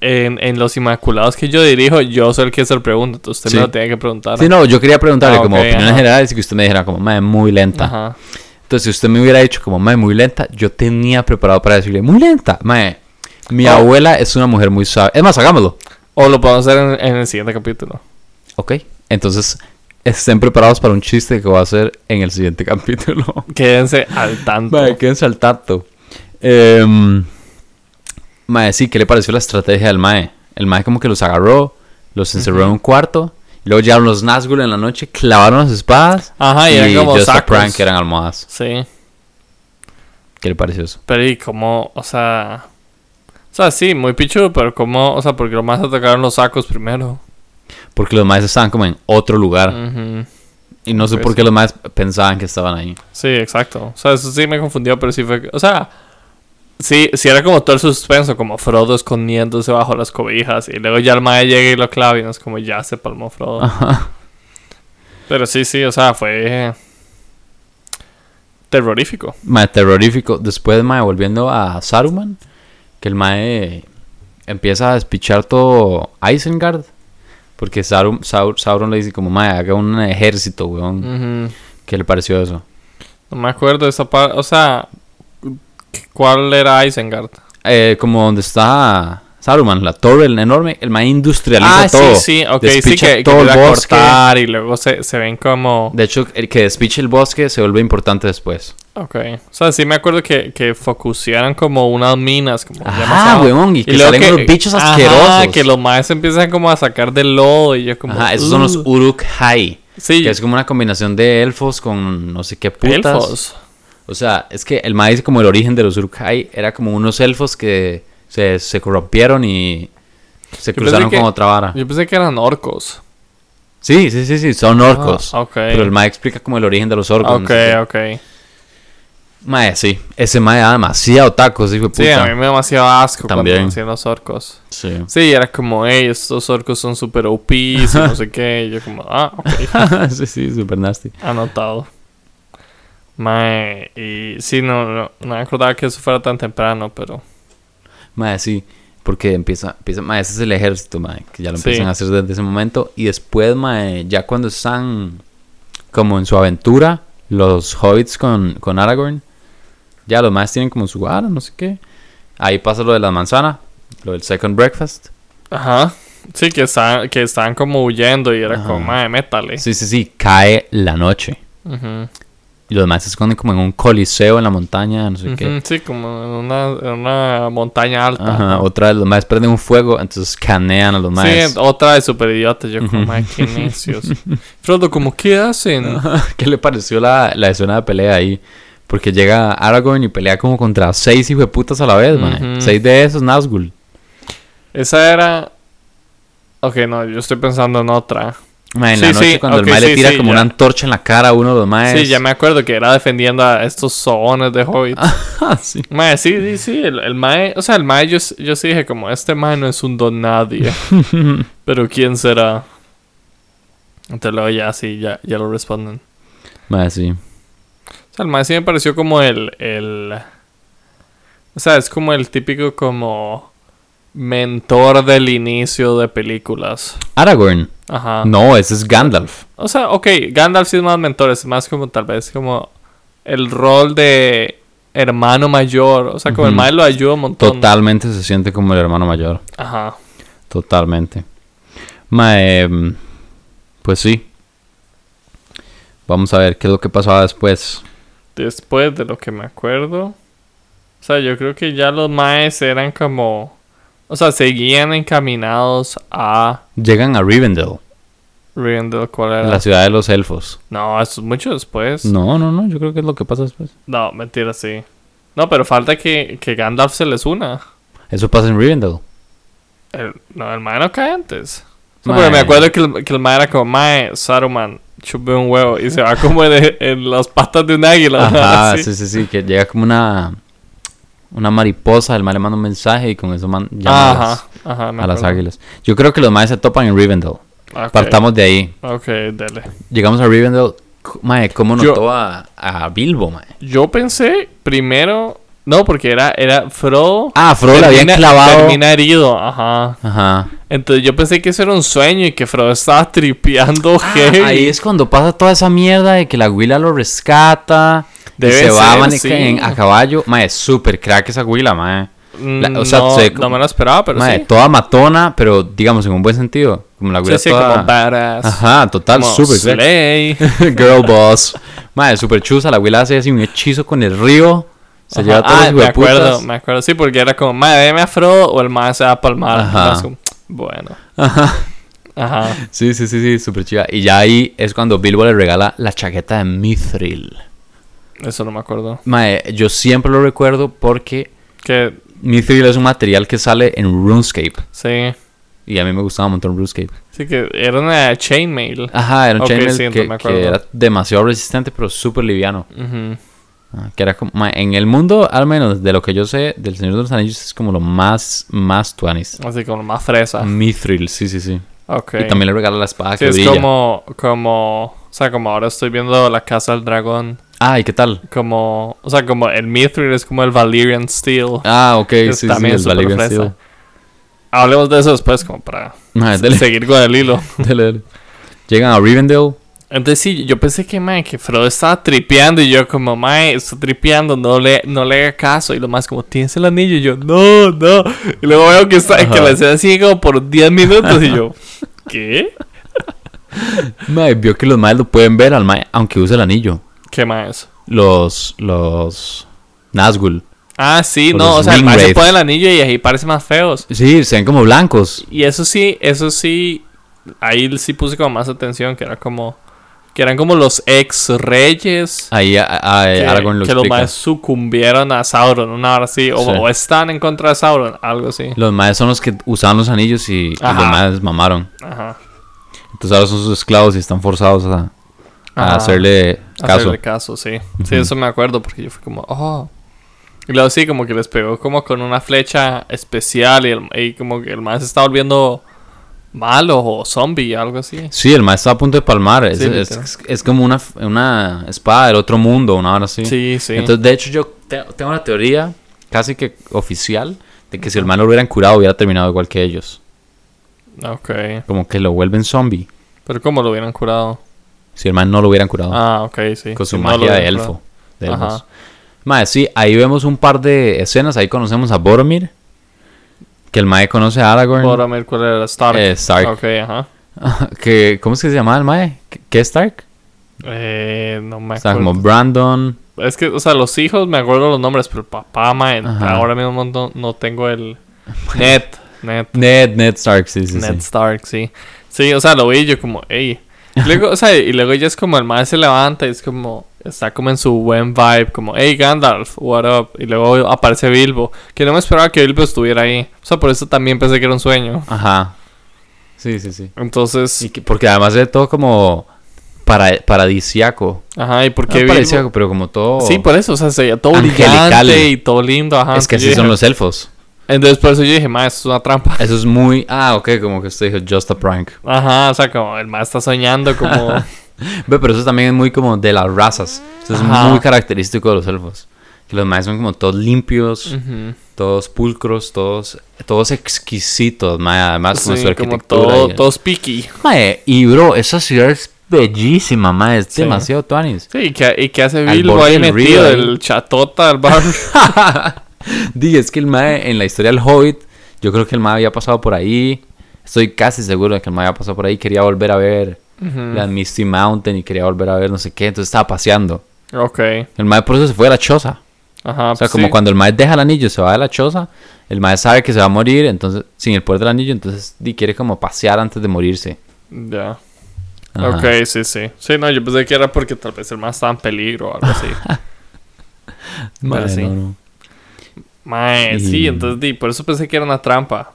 en, en los Inmaculados que yo dirijo, yo soy el que se lo pregunta. Entonces usted Sí. me lo tiene que preguntar. Sí, no, yo quería preguntarle Ah, como opiniones ajá. generales y que usted me dijera como, mae, muy lenta. Ajá. Entonces, si usted me hubiera dicho como, mae, muy lenta, yo tenía preparado para decirle, muy lenta, mae. Mi Oh. abuela es una mujer muy suave. Es más, hagámoslo. O lo podemos hacer en, en el siguiente capítulo. Ok. Entonces, estén preparados para un chiste que voy a hacer en el siguiente capítulo. Quédense al tanto. Quédense al tanto. Em, mae, sí, ¿qué le pareció la estrategia del Mae? El Mae como que los agarró, los encerró en un cuarto, y luego llegaron los Nazgûl en la noche, clavaron las espadas, Ajá, y eran como Just a sacos. Prank eran almohadas. Sí. ¿Qué le pareció eso? Pero y como, o sea... O sea, sí, muy pichudo, pero como... O sea, porque los más atacaron los sacos primero. Porque los Maes estaban como en otro lugar, y no sé por qué los Maes pensaban que estaban ahí. Sí, exacto. O sea, eso sí me confundió, pero sí fue... O sea... Sí, sí era como todo el suspenso, como Frodo escondiéndose bajo las cobijas. Y luego ya el mae llega y lo clava y no es como ya se palmó Frodo. Ajá. Pero sí, sí, o sea, fue... Terrorífico. Mae, terrorífico. Después, Mae, volviendo a Saruman, que el Mae empieza a despichar todo Isengard. Porque Sauron, Sau- Sauron le dice como, Mae, haga un ejército, weón. ¿Qué le pareció eso? No me acuerdo de esa parte. O sea, ¿Cuál era Isengard? Eh, como donde está Saruman, la torre el enorme, el mae industrializa Ah, todo. sí, sí, ok, sí, Despicha que, que todo el empieza a bosque. cortar y luego se, se ven como... De hecho, el que despiche el bosque se vuelve importante después. Ok, o sea, sí me acuerdo que, que focusearan como unas minas, como demasiado. weón, y que salen unos bichos ajá, asquerosos. que los maes empiezan como a sacar del lodo y yo como... Ajá, esos son los "Ugh". Uruk-hai. Sí, Que es como una combinación de elfos con no sé qué putas. elfos. O sea, es que el maíz como el origen de los Uruk-hai era como unos elfos que se, se corrompieron y se cruzaron que- con otra vara. Yo pensé que eran orcos. Sí, sí, sí, sí, son orcos. Ah, ok. Pero el mae explica como el origen de los orcos. no Ok, sé qué. ok. Mae, sí. Ese mae da demasiado tacos, hijo de puta. Sí, a mí me da demasiado asco También. cuando hacían los orcos. Sí. Sí, era como, hey, estos orcos son super OPs y no sé qué. Y yo como, ah, ok, sí, sí, super nasty. anotado. Mae, y sí, no, no, no me acordaba que eso fuera tan temprano, pero... Mae, sí. Porque empieza, empieza, mae, ese es el ejército, mae, que ya lo Sí. empiezan a hacer desde ese momento. Y después, mae, ya cuando están como en su aventura, los hobbits con, con Aragorn, ya los maes tienen como su vara, no sé qué. Ahí pasa lo de la manzana, lo del second breakfast. Ajá. Sí, que estaban, que estaban como huyendo y era Ajá. como, mae, métale. Sí, sí, sí, cae la noche. Ujú. Y los maes se esconden como en un coliseo en la montaña, no sé qué. Sí, como en una, en una montaña alta. Ajá, otra vez los maes prenden un fuego, entonces canean a los maes. Sí, otra de super idiota. Yo como, mae, qué necios. Frodo, como, ¿qué hacen? ¿Qué le pareció la, la escena de pelea ahí? Porque llega Aragorn y pelea como contra seis hijos de putas a la vez, man. Seis de esos Nazgûl. Esa era... Ok, no, yo estoy pensando en otra. Man, en Sí, la noche sí, cuando el mae le tira como ya. una antorcha en la cara a uno de los maes. Sí, ya me acuerdo que era defendiendo a estos sones de hobbits. Ah, sí. Mae, sí, sí, sí, el, el mae, o sea, el mae yo, yo sí dije como, este mae no es un don nadie, pero ¿quién será? Entonces luego ya sí, ya, ya lo responden. Mae, sí. Sea, el mae sí me pareció como el, el, o sea, es como el típico como mentor del inicio de películas. Aragorn. Ajá. No, ese es Gandalf. O sea, ok, Gandalf sí es más mentor, es más como tal vez como el rol de hermano mayor, o sea, como el Ujú. mae lo ayuda un montón. Totalmente se siente como el hermano mayor. Ajá. Totalmente. Mae, em, pues sí. Vamos a ver qué es lo que pasaba después. Después de lo que me acuerdo. O sea, yo creo que ya los maes eran como. O sea, seguían encaminados a Llegan a Rivendell, Rivendell. ¿Cuál era? la ciudad de los elfos. No, eso es mucho después. No. No, no, no, yo creo que es lo que pasa después. mentira, sí. No, pero falta que, que Gandalf se les una. Eso pasa en Rivendell. El, no, el mae no cae antes. O sea, porque me acuerdo que el, que el mae era como, mae, Saruman, chupe un huevo. Y se va como en, en las patas de un águila. Ajá, sí, sí, sí, que llega como una una mariposa, el mal le manda un mensaje y con eso man, llama a las, Ajá, a águilas. Yo creo que los maes se topan en Rivendell. Ok, Partamos de ahí. Ok, dele. Llegamos a Rivendell. Mae, ¿cómo Yo- notó a, a Bilbo, mae? Yo pensé primero. No, porque era, era Frodo. Ah, Frodo le habían clavado. Termina herido, ajá. Ajá. Entonces yo pensé que eso era un sueño y que Frodo estaba tripeando Ah, heavy. ahí es cuando pasa toda esa mierda de que la huila lo rescata. y Debe se va ser, sí. en- a caballo. Mae, es súper crack esa huila, mae. Mm, la- o sea, no, se- no me lo esperaba, pero Mae, sí. toda matona, pero digamos en un buen sentido. Como la Sí, huila sí, toda... como badass. Ajá, total, súper crack. Girl boss. Madre, super chusa. La abuela hace así un hechizo con el río. Se Ajá. lleva todos ah, los me acuerdo, me acuerdo. Sí, porque era como, madre, deme a Frodo o el mae se va a palmar. Ajá. Como, Bueno. Ajá. Ajá. Sí, sí, sí, sí, súper chiva. Y ya ahí es cuando Bilbo le regala la chaqueta de Mithril. Eso no me acuerdo. Madre, yo siempre lo recuerdo porque Que Mithril es un material que sale en RuneScape. sí. Y a mí me gustaba un montón RuneScape. Sí, que era una chainmail. Ajá, era un Ok, chainmail sí, que, que era demasiado resistente, pero súper liviano. Ujú. Ah, que era como, en el mundo, al menos de lo que yo sé, del Señor de los Anillos es como lo más, más tuanis. Así como más fresa. Mithril, sí, sí, sí. Ok. Y también le regala la espada Sí, que es brilla. como, como, o sea, como ahora estoy viendo la casa del dragón, Ah, ¿y qué tal? como, o sea, como el Mithril es como el Valyrian Steel. Ah, ok, sí, sí, también el súper Valyrian fresa. Steel. Hablemos de eso después, como para Ah, seguir con el hilo. dele, dele. Llegan a Rivendell Entonces sí, yo pensé que, mae, que Frodo estaba tripeando y yo como, mae, está tripeando, no le, no le haga caso. Y lo más como, ¿tienes el anillo? Y yo, no, no. Y luego veo que, está, que la escena sigue como por 10 minutos y yo, ¿qué? Mae, vio que los maes lo pueden ver al mae, aunque use el anillo. ¿Qué más? Los, los Nazgûl. Ah, sí, O no, o sea, el mae se pone el anillo y ahí parece más feos. Sí, se ven como blancos. Y eso sí, eso sí, ahí sí puse como más atención, que era como, que eran como los ex reyes. Ahí a, a- que, Aragorn lo que los explica. maes sucumbieron a Sauron, una hora así, o, Sí. o están en contra de Sauron, algo así. Los maes son los que usaban los anillos y, y los maes mamaron. Ajá. Entonces ahora son sus esclavos y están forzados a, hacerle caso. Hacerle caso, sí. Sí, eso me acuerdo porque yo fui como, oh. Y luego sí, como que les pegó como con una flecha especial y, el, y como que el más se está volviendo malo o zombie, algo así. Sí, el maestro está a punto de palmar. Es, Sí, es- literal. es- es como una, una espada del otro mundo, una hora así. Sí, sí. Entonces, de hecho, yo te- tengo una teoría casi que oficial de que si el mal lo hubieran curado, hubiera terminado igual que ellos. ok. Como que lo vuelven zombie. Pero ¿cómo lo hubieran curado? Si el mal no lo hubieran curado. Ah, ok, sí. con su no magia de elfo. De Ajá. Mae, sí, ahí vemos un par de escenas. Ahí conocemos a Boromir. Que el Mae conoce a Aragorn. Boromir, ¿cuál era? Stark. Eh, Stark. Ok, ajá. que, ¿Cómo es que se llamaba el Mae? ¿Qué- ¿Qué Stark? Eh, no me O sea, acuerdo. como Brandon. Es que, o sea, los hijos me acuerdo los nombres, pero el papá, Ajá. ahora mismo no, no tengo el... Ned. Ned. Ned, Ned Stark, sí, sí, Ned sí. Stark, sí. Sí, o sea, lo vi yo como, ey. Y Luego, o sea, y luego ella es como el maestro se levanta y es como, está como en su buen vibe, como, hey Gandalf, what up. Y luego aparece Bilbo, que no me esperaba que Bilbo estuviera ahí. O sea, por eso también pensé que era un sueño. Ajá. Sí, sí, sí. Entonces, Y que- porque además es todo como para, paradisiaco. ajá, ¿y por No paradisiaco, pero como todo. Sí, por eso, o sea, se veía todo brillante y todo lindo, ajá. es que así son los elfos. Entonces, por eso yo dije, ma, esto es una trampa. Eso es muy. Ah, ok, como que usted dijo, just a prank. Ajá, o sea, como el ma está soñando, como. Ve, pero eso también es muy como de las razas. Eso es Ajá. muy característico de los elfos. Que los maes son como todos limpios, todos pulcros, todos, todos exquisitos, mae, además con Sí, su como arquitectura. todo, y- todos picky. Mae, y bro, esa ciudad es bellísima, mae, es Sí. demasiado tuanis. Sí, ¿y qué, y qué hace Bilbo ahí metido? río. El chatota del barrio. Dije, es que el mae en la historia del Hobbit, yo creo que el mae había pasado por ahí. Estoy casi seguro de que el mae había pasado por ahí. Quería volver a ver La Misty Mountain y quería volver a ver no sé qué. Entonces estaba paseando. Ok. El mae por eso se fue a la choza. Ajá. O sea, pues como sí. cuando el mae deja el anillo, se va de la choza. El mae sabe que se va a morir, entonces, sin el poder del anillo, entonces di, quiere como pasear antes de morirse. Ya. Ajá. Ok, sí, sí. Sí, no, yo pensé que era porque tal vez el más estaba en peligro o algo así. Mae, sí. no, no. Mae, Y- sí, entonces di, por eso pensé que era una trampa.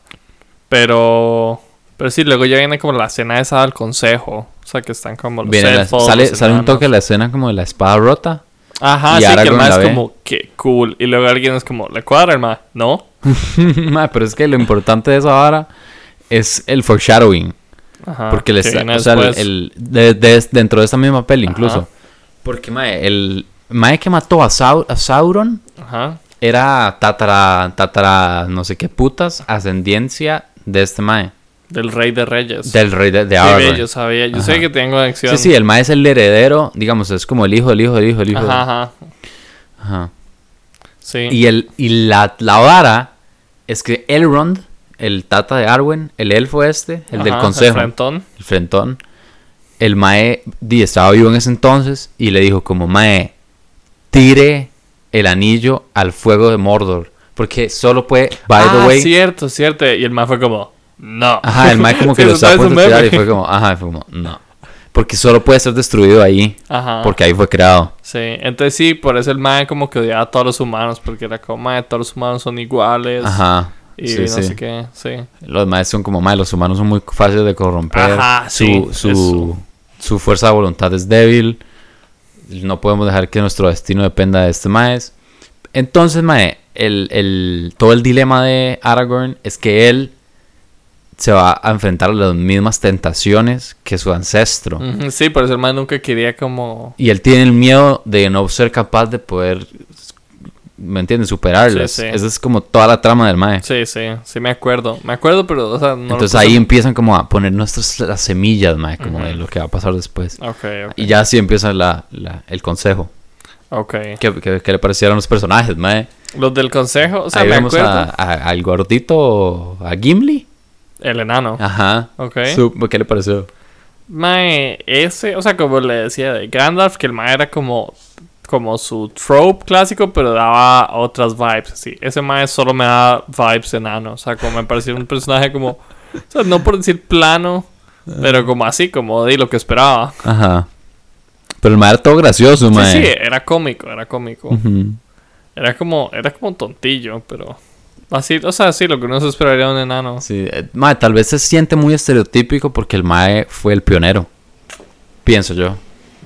Pero. Pero sí, luego ya viene como la escena esa del consejo. O sea, que están como los Viene la- sale, sale un toque de la escena como de la espada rota. Ajá, y sí, que el Aragorn más la es como, qué cool. Y luego alguien es como, ¿le cuadra el más? No. Mae, pero es que lo importante de eso ahora es el foreshadowing. Ajá. Porque le que está- viene o sea, el, de- de- dentro de esta misma peli incluso. Ajá. Porque mae, el mae que mató a, Sau- a Sauron Ajá. era tatara, tatara, no sé qué putas, ascendencia de este mae. Del rey de reyes. Del rey de, de sí, Aragorn. ve, yo sabía. Yo Ajá. sé que tengo conexión. Sí, sí, el mae es el heredero, digamos, es como el hijo, el hijo, el hijo, el hijo. Ajá, ajá. Ajá. Sí. Y, el, y la, la vara es que Elrond, el tata de Arwen, el elfo este, el del consejo, El frentón. el frentón, el mae di, estaba vivo en ese entonces y le dijo como mae, tire el anillo al fuego de Mordor. Porque solo puede, by ah, the way, cierto, cierto. Y el más fue como, no. ajá, el mae como que Sí, lo estaba por tirar y fue como, ajá, fue como, no. Porque solo puede ser destruido ahí, Ajá. porque ahí fue creado. Sí, entonces sí, por eso el mae como que odiaba a todos los humanos, porque era como, mae, todos los humanos son iguales. Ajá. Y sí, no sí. sé qué, sí. Los maes son como mae, los humanos son muy fáciles de corromper. Ajá, su, sí, su, su fuerza de voluntad es débil. No podemos dejar que nuestro destino dependa de este maes. Entonces, mae, el, el, todo el dilema de Aragorn es que él se va a enfrentar a las mismas tentaciones que su ancestro. Sí, por eso el mae nunca quería como... Y él tiene el miedo de no ser capaz de poder ¿me entiendes? Superarlas. Sí, sí. Esa es como toda la trama del mae. Sí, sí, sí me acuerdo. Me acuerdo, pero, o sea, no Entonces ahí empiezan como a poner nuestras las semillas, mae, como de Ujú. lo que va a pasar después. Ok, ok. Y ya así empieza la, la- el consejo. Ok. ¿Qué, qué, qué le parecieron los personajes, mae? Los del consejo, o sea, Ahí me vemos acuerdo. a, a- al gordito, a Gimli. El enano. Ajá. Ok. Sup- ¿Qué le pareció? Mae, ese, o sea, como le decía de Gandalf, que el Mae era como, como su trope clásico, pero daba otras vibes. Sí, ese Mae solo me da vibes enano. O sea, como me parecía un personaje como, o sea, no por decir plano, pero como así, como de lo que esperaba. Ajá. Pero el mae era todo gracioso, Sí, mae. sí, era cómico, era cómico. Era como, era como tontillo, pero así, o sea, sí, lo que uno se esperaría de un enano. Sí, eh, mae, tal vez se siente muy estereotípico porque el mae fue el pionero. Pienso yo.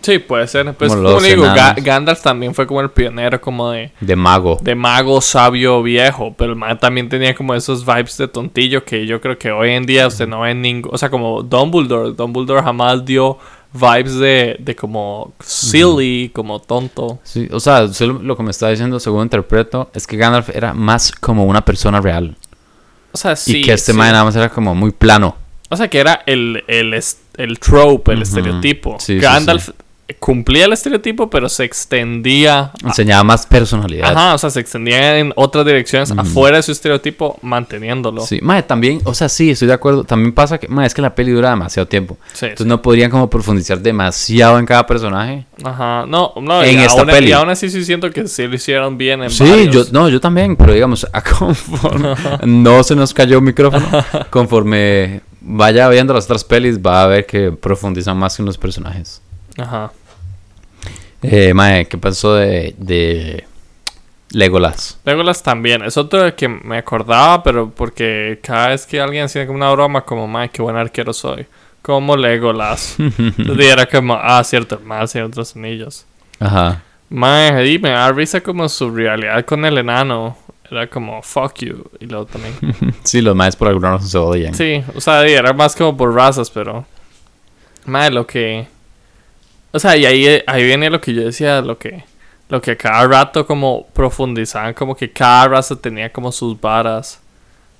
Sí, puede ser. Pues Como como, le digo, Ga-. Gandalf también fue como el pionero, como de, De mago. de mago sabio viejo, pero el man también tenía como esos vibes de tontillo que yo creo que hoy en día usted no ve ningún, o sea, como Dumbledore, Dumbledore jamás dio vibes de, de como silly, como tonto. Sí, o sea, lo que me está diciendo, según interpreto, es que Gandalf era más como una persona real. O sea, sí. y que este sí. mae nada más era como muy plano. O sea, que era el, el, el trope, el estereotipo. Sí, sí, Gandalf cumplía el estereotipo, pero se extendía. a- Enseñaba más personalidad. Ajá, o sea, se extendía en otras direcciones Ujú. afuera de su estereotipo, manteniéndolo. Sí, mae, también, o sea, sí, estoy de acuerdo. También pasa que, mae, es que la peli dura demasiado tiempo. Sí, Entonces no podrían como profundizar demasiado en cada personaje. Ajá, no, no, En y, esta aún, peli. y aún así sí siento que sí lo hicieron bien en Sí, varios. yo, no, yo también, pero digamos, a conforme no se nos cayó un micrófono, conforme vaya viendo las otras pelis, va a ver que profundizan más en los personajes. Ajá. Eh, mae, ¿qué pasó de, de Legolas? Legolas también, es otro del que me acordaba, pero porque cada vez que alguien hacía como una broma, como, mae, qué buen arquero soy. Como Legolas. Entonces era como, ah, cierto, Señor de los Anillos. Ajá. Mae, y me da risa como su rivalidad con el enano. Era como, fuck you. Y luego también. Sí, los maes por alguna razón se odian. Sí, o sea, era más como por razas, pero. Madre, lo que. O sea, y ahí, ahí viene lo que yo decía, lo que. Lo que cada rato como profundizaban, como que cada raza tenía como sus varas.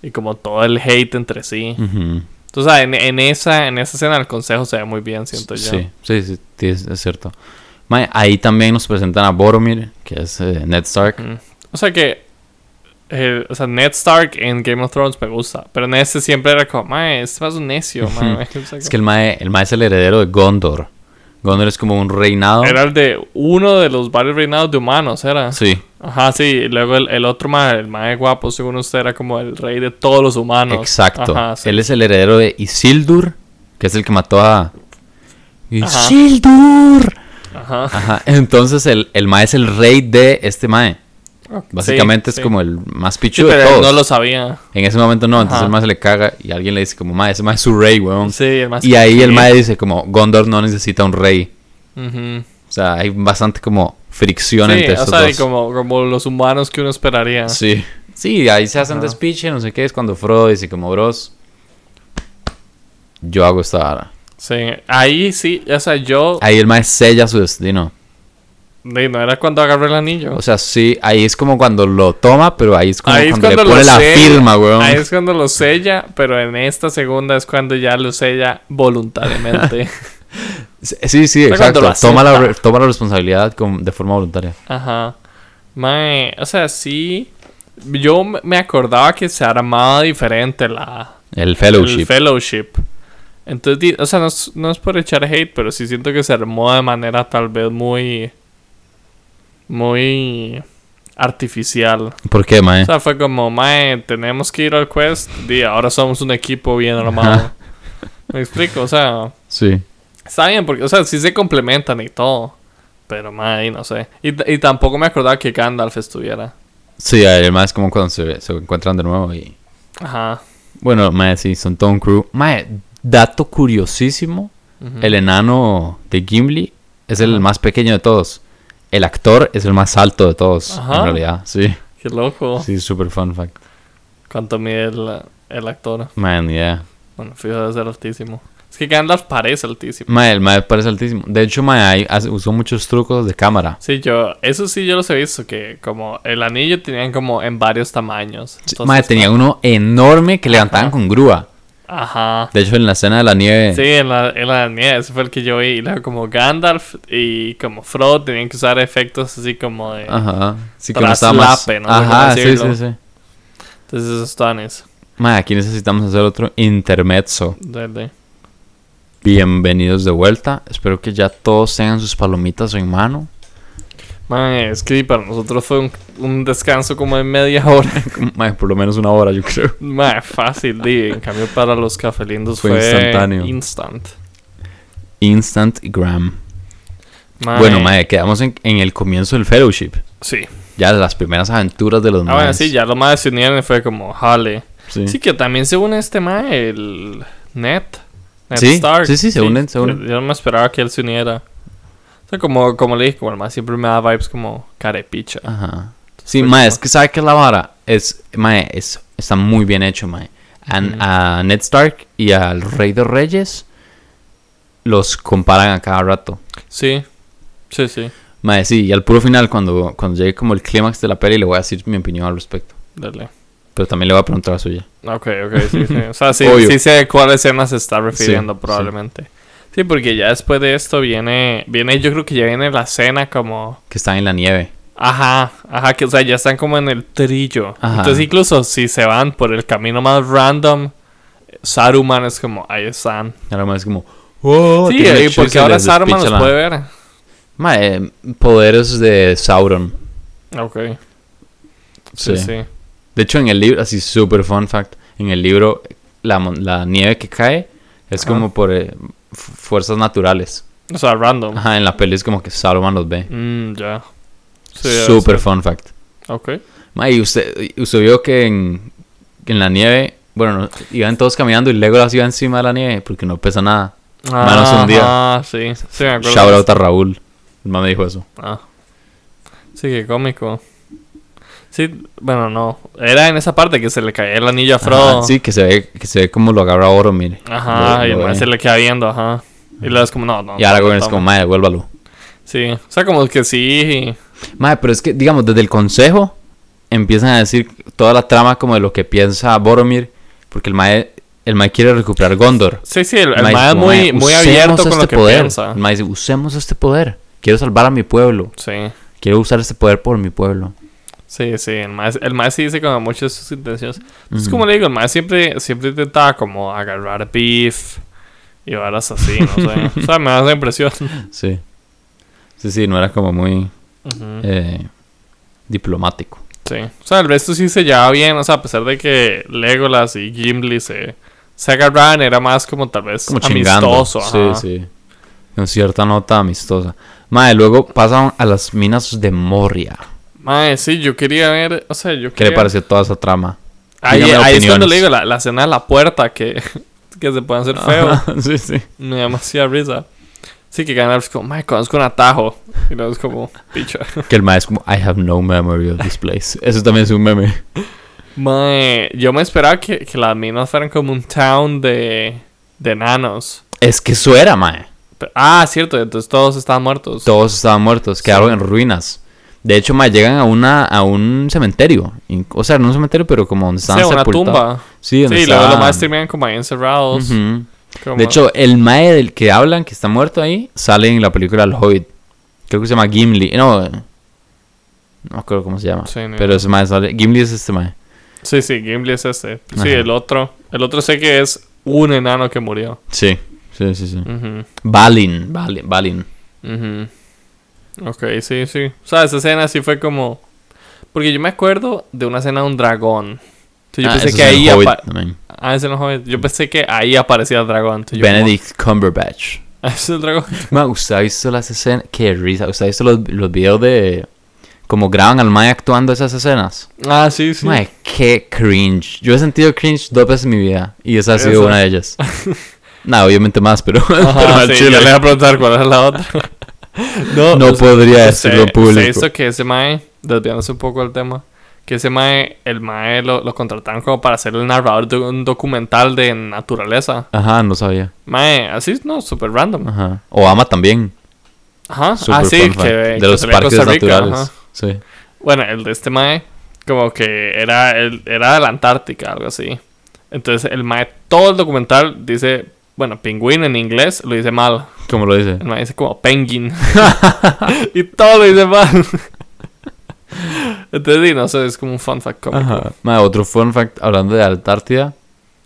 Y como todo el hate entre sí. Ujú. Entonces, en, en esa, en esa escena el consejo se ve muy bien, siento yo. Sí, sí, sí, sí, es, cierto. Mae, ahí también nos presentan a Boromir, que es eh, Ned Stark. Mm. O sea que. eh, o sea, Ned Stark en Game of Thrones me gusta. Pero en este siempre era como, mae, este es un necio, mae. Es que el mae, el mae es el heredero de Gondor. Gondor es como un reinado. Era el de uno de los varios reinados de humanos, era. Sí, Ajá, sí. Y luego el, el otro mae, el mae guapo, según usted, era como el rey de todos los humanos. exacto. Ajá, sí. Él es el heredero de Isildur, que es el que mató a... Isildur. Ajá. Ajá. Entonces el, el mae es el rey de este mae. Básicamente Sí, es sí. como el más Sí, pichudo de él todos. no lo sabía. En ese momento no, entonces Ajá. el se le caga y alguien le dice como, mae, ese mae es su rey, weón. Sí, el más Y ahí el mae dice como, Gondor no necesita un rey. O sea, hay bastante como fricción Sí, entre o estos sea, y dos. como, como los humanos que uno esperaría. Sí. Sí, ahí se hacen despiche, no sé qué, es cuando Frodo dice como, bros, yo hago esta vara. Sí, ahí sí, o sea, yo. Ahí el mae sella su destino. No era cuando agarré el anillo. O sea, sí, ahí es como cuando lo toma, pero ahí es como ahí es cuando, cuando le pone la sella. firma, weón. Ahí es cuando lo sella, pero en esta segunda es cuando ya lo sella voluntariamente. Sí, sí, exacto. Toma la, toma la responsabilidad con- de forma voluntaria. Ajá. Mae, o sea, sí. Yo me- acordaba que se armaba diferente la, El fellowship. el fellowship. Entonces, o sea, no es, no es por echar hate, pero sí siento que se armó de manera tal vez muy. Muy. artificial. ¿Por qué, mae? O sea, fue como, mae, tenemos que ir al quest. Di, ahora somos un equipo bien armado. Me explico, o sea. sí. Está bien, porque, o sea, sí se complementan y todo. Pero, mae, no sé. Y, y tampoco me acordaba que Gandalf estuviera. Sí, además es como cuando se, se encuentran de nuevo y... Ajá. Bueno, mae, sí, son todo un crew. Mae, dato curiosísimo. El enano de Gimli es el más pequeño de todos. El actor es el más alto de todos, Ajá. en realidad. Sí, Qué loco. sí, super fun fact. ¿Cuánto mide el, el actor? Man, yeah. Bueno, fijo de ser altísimo. Es que Gandalf parece altísimo. Mae, el mae parece altísimo. De hecho, hace- usó muchos trucos de cámara. Sí, yo, eso sí yo los he visto, que como el anillo tenían como en varios tamaños. Entonces, tenía uno enorme que levantaban Ajá. con grúa. Ajá. De hecho, en la escena de la nieve. Sí, en la, en la nieve, ese fue el que yo vi. Y luego como Gandalf y como Frodo tenían que usar efectos así como de... Ajá. Sí, que no. Traslape, Ajá, sí, sí, sí. Entonces esos tanes. Mae, aquí necesitamos hacer otro intermezzo. Dale. Bienvenidos de vuelta. Espero que ya todos tengan sus palomitas en mano. Mae, es que para nosotros fue un, un descanso como de media hora. Mae, por lo menos una hora, yo creo. Mae, fácil, di. En cambio para los cafelindos Fue fue, instantáneo. Instant. Instant Gram. Mae, Bueno, mae, quedamos en, en el comienzo del fellowship. Sí. Ya las primeras aventuras de los Ah, bueno, sí, ya los más se unieron y fue como, jale. Sí. Sí, que también se une este mae, el Ned. Ned Sí, Stark. sí, sí, se unen, se unen. Yo no me esperaba que él se uniera. O sea, como, como le dije, como el mae siempre me da vibes como carepicha. Ajá. Sí, Fue mae, es que sabe que la vara es, mae, es, está muy bien hecho, mae. An-. A Ned Stark y al Rey de Reyes los comparan a cada rato. Sí, sí, sí. Mae, sí, y al puro final, cuando, cuando llegue como el clímax de la peli, le voy a decir mi opinión al respecto. Dale. Pero también le voy a preguntar la suya. Ok, ok, sí, sí. O sea, sí, Obvio. sí sé a cuál escena se está refiriendo Sí, probablemente. Sí. Porque ya después de esto viene, viene, yo creo que ya viene la cena como... Que están en la nieve. Ajá, ajá, que o sea, ya están como en el trillo. Ajá. Entonces incluso si se van por el camino más random, Saruman es como, ahí están. Mae es como... "Oh", sí, porque ahora Saruman los puede ver. Mae, poderes de Sauron. Ok. Sí, Sí. sí. De hecho, en el libro, así super fun fact, en el libro, la, la nieve que cae es como por eh, fuerzas naturales. O sea, random. Ajá, en la peli es como que Saruman los ve. Mm, ya. Sí, debe super fun fact. Ok. Ma, y usted, usted vio que en, en la nieve, bueno, no, iban todos caminando y Legolas iba encima de la nieve porque no pesa nada. Manos hundidas. Ah, sí. Sí, me acuerdo. Shout out a Raúl. El me dijo eso. Ah. Sí, qué cómico. Sí, bueno, no. Era en esa parte que se le caía el anillo a Frodo. Ajá, sí, que se ve, que se ve como lo agarra oro, mire. Ajá, Lo- y lo el se le queda viendo, ajá. Y luego es como, no, no. Y ahora no, es como, madre, devuélvalo. Sí, o sea, como que sí. Madre, pero es que, digamos, desde el consejo empiezan a decir toda la trama como de lo que piensa Boromir, porque el mae, el mae quiere recuperar Gondor. Sí, sí, el, el mae es muy, "Mae, muy abierto con este lo que poder. piensa. El mae dice, usemos este poder. Quiero salvar a mi pueblo. Sí, Quiero usar este poder por mi pueblo. Sí, sí. El man, el man sí dice como muchas de sus intenciones. Es Ujú. como le digo, el man siempre, siempre intentaba como agarrar beef y varas así, no sé. o sea, me da esa impresión. Sí. Sí, sí, no era como muy eh, diplomático. Sí. O sea, el resto sí se llevaba bien. O sea, a pesar de que Legolas y Gimli se, se agarraban, era más como tal vez Como chingando. amistoso. ajá. Sí, sí. Con cierta nota amistosa. Madre, luego pasan a las minas de Moria. Mae, sí, yo quería ver. O sea, yo ¿Qué le quería. pareció toda esa trama? Ahí, ahí es cuando le digo la, la escena de la puerta que, que se pueden hacer feo. Sí, sí. Me da demasiada risa. Sí, que Gandalf es como, mae, conozco un atajo. Y luego es como, picha. Que el maestro como, I have no memory of this place. Eso también es un meme. Mae, yo me esperaba que, que las minas fueran como un town de, de enanos. Es que eso era, mae. Ah, cierto, entonces todos estaban muertos. Todos estaban muertos, quedaron en ruinas. De hecho, mae, llegan a una a un cementerio. O sea, no un cementerio, pero como donde sí, estaban una tumba. Sí, donde Sí, luego los estaban- más terminan como ahí encerrados. Como- De hecho, el mae del que hablan, que está muerto ahí, sale en la película El Hobbit. Creo que se llama Gimli. No, no me acuerdo cómo se llama. Sí, pero ese mae sale. Gimli es este mae. sí, sí, Gimli es este. Sí, Ajá. el otro. El otro sé que es un enano que murió. Sí, sí, sí. sí. Balin, Balin, Balin. Ok, sí, sí. O sea, esa escena sí fue como... Porque yo me acuerdo de una escena de un dragón. Entonces yo Ah, pensé que ahí... Hobbit apa- también. Ah, ese no es Hobbit. Yo pensé que ahí aparecía el dragón. Entonces yo como, Benedict Cumberbatch. "Ah, es el dragón. Ma, ¿usted ha visto las escenas? Qué risa. ¿Usted ha visto los, los videos de cómo graban al Mae actuando esas escenas? Ah, sí, sí. Mae, qué cringe. Yo he sentido cringe dos veces en mi vida y esa ha sido Esa. una de ellas. Nada, obviamente más, pero, pero Ajá, al sí, chile. ya le voy a preguntar cuál es la otra. No o sea, podría decirlo en público. sé esto que ese mae, desviándose un poco del tema, que ese mae, el mae lo, lo contrataron como para ser el narrador de un documental de naturaleza. Ajá, no sabía. Mae, así, no, súper random. Ajá. Obama también. Ajá, Super ah, sí, que, de que los parques Rica, naturales. ajá. Sí. Bueno, el de este mae, como que era, el, era de la Antártica, algo así. Entonces, el mae, todo el documental dice, bueno, pingüino en inglés lo dice mal. ¿Cómo lo dice? Mae dice como penguin. y todo lo dice mal. Entonces, sí, no sé, es como un fun fact cómico. Ajá. Ma, otro fun fact hablando de Antártida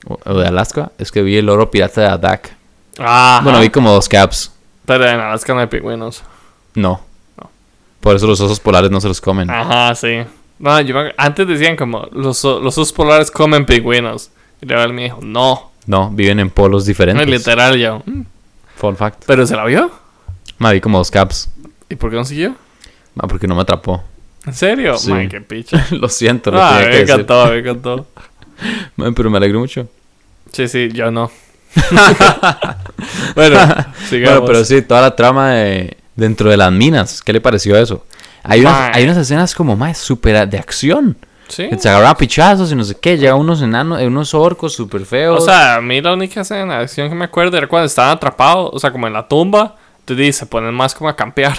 o de Alaska es que vi el oro pirata de Adak. Ajá. Bueno, vi como dos caps. Pero en Alaska no hay pingüinos. No. No. Por eso los osos polares no se los comen. Ajá, sí. No, yo me- antes decían como los osos polares comen pingüinos. Y luego él me dijo, no. No, viven en polos diferentes. literal. "Mm". Fun fact. Pero se la vio. Ma, vi como dos caps. ¿Y por qué no siguió? Ma, porque no me atrapó. ¿En serio? Sí. Man, qué picha. lo siento, lo Ah, tenía me que decir. encantó, me encantó. Ma, pero me alegro mucho. Sí, sí, yo no. bueno, sigamos. Bueno, pero sí, toda la trama de dentro de las minas. ¿Qué le pareció eso? Hay unas, hay unas escenas como más súper de acción. Sí. Se agarran a pichazos y no sé qué. Llegan unos enanos, eh, unos orcos súper feos. O sea, a mí la única escena de acción que me acuerdo era cuando estaban atrapados, o sea, como en la tumba. Entonces se ponen más como a campear.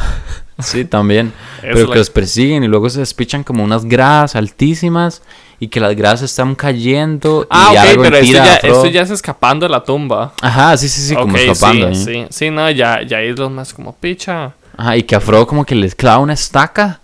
sí, también. Pero que los persiguen y luego se despichan como unas gradas altísimas y que las gradas están cayendo. Ah, y ok, algo pero esto ya, esto ya es escapando de la tumba. Ajá, sí, sí, sí, como escapando. Sí, ahí. sí, sí, no, ya, ya es los más como picha. Ajá, y que a Frodo como que les clava una estaca.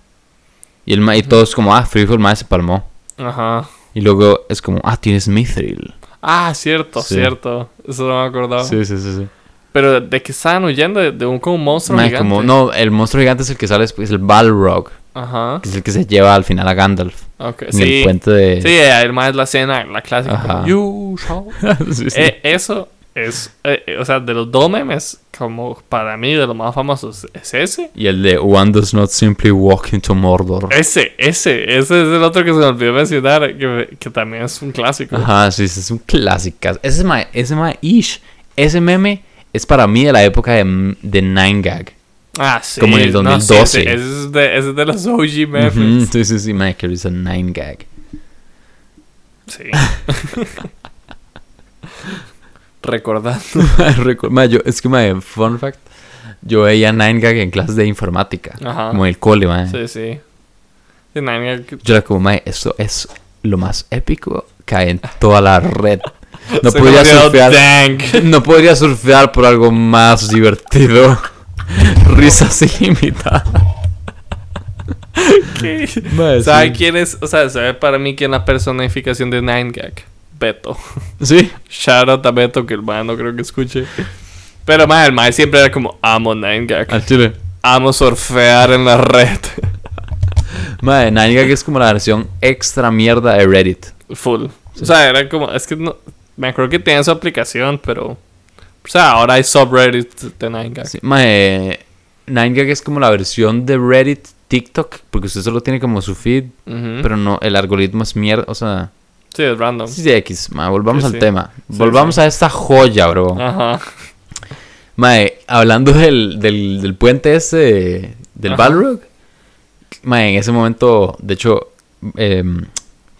Y, el y todos como, ah, Frigol más se palmó. Ajá. Y luego es como, ah, tienes Mithril. Ah, cierto, Sí. cierto. Eso no me acordaba. Sí, sí, sí, sí. Pero de que estaban huyendo de, de un como un monstruo Ma, gigante. como, no, el monstruo gigante es el que sale después, el Balrog. Ajá. Que es el que se lleva al final a Gandalf. Ok, En sí. el puente de... Sí, además es la escena, la clásica. Ajá. como, You shall. Sí, sí. Eh, eso es, eh, eh, o sea, de los dos memes, como para mí de los más famosos, es ese. Y el de One does not simply walk into Mordor. Ese, ese, ese es el otro que se me olvidó mencionar, que, que también es un clásico. Ajá, sí, es un clásico. Ese ma, ese ma, ish, ese meme es para mí de la época de, de Nine Gag. Ah, sí. Como en el no, sí, 2012. ese, es de, ese es de los OG memes. Sí, sí, sí, ma, que risa Nine Gag. Sí. Recordando. Recu- ma, yo, es que, ma, fun fact, yo veía Nine Gag en clases de informática. Ajá. Como en el cole, ma. Sí, sí. Sí, Nine Gag- Yo era como, ma, esto es lo más épico que hay en toda la red. No se podría surfear. No podría surfear por algo más divertido. Risas ilimitadas. ¿Qué? Sí. ¿Sabe quién es? O sea, ¿sabe para mí quién es la personificación de Nine Gag? Beto. Sí. Shout out a Beto, que el man no creo que escuche. Pero, man, el man siempre era como, amo Nine Gag. Al chile. Amo surfear en la red. Madre, Nine Gag es como la versión extra mierda de Reddit. Full. O sea, era como, es que no, me acuerdo que tenía su aplicación, pero... O sea, ahora hay subreddit de Nine Gag. Sí, madre, Nine Gag es como la versión de Reddit TikTok, porque usted solo tiene como su feed, Ujú. pero no, el algoritmo es mierda, o sea, Sí, es random. sí, sí, X, madre, volvamos Sí, al sí. tema. Volvamos a esta joya, bro. Ajá. Madre, hablando del, del, del puente ese de- del Ajá. Balrog, madre, en ese momento, de hecho, em,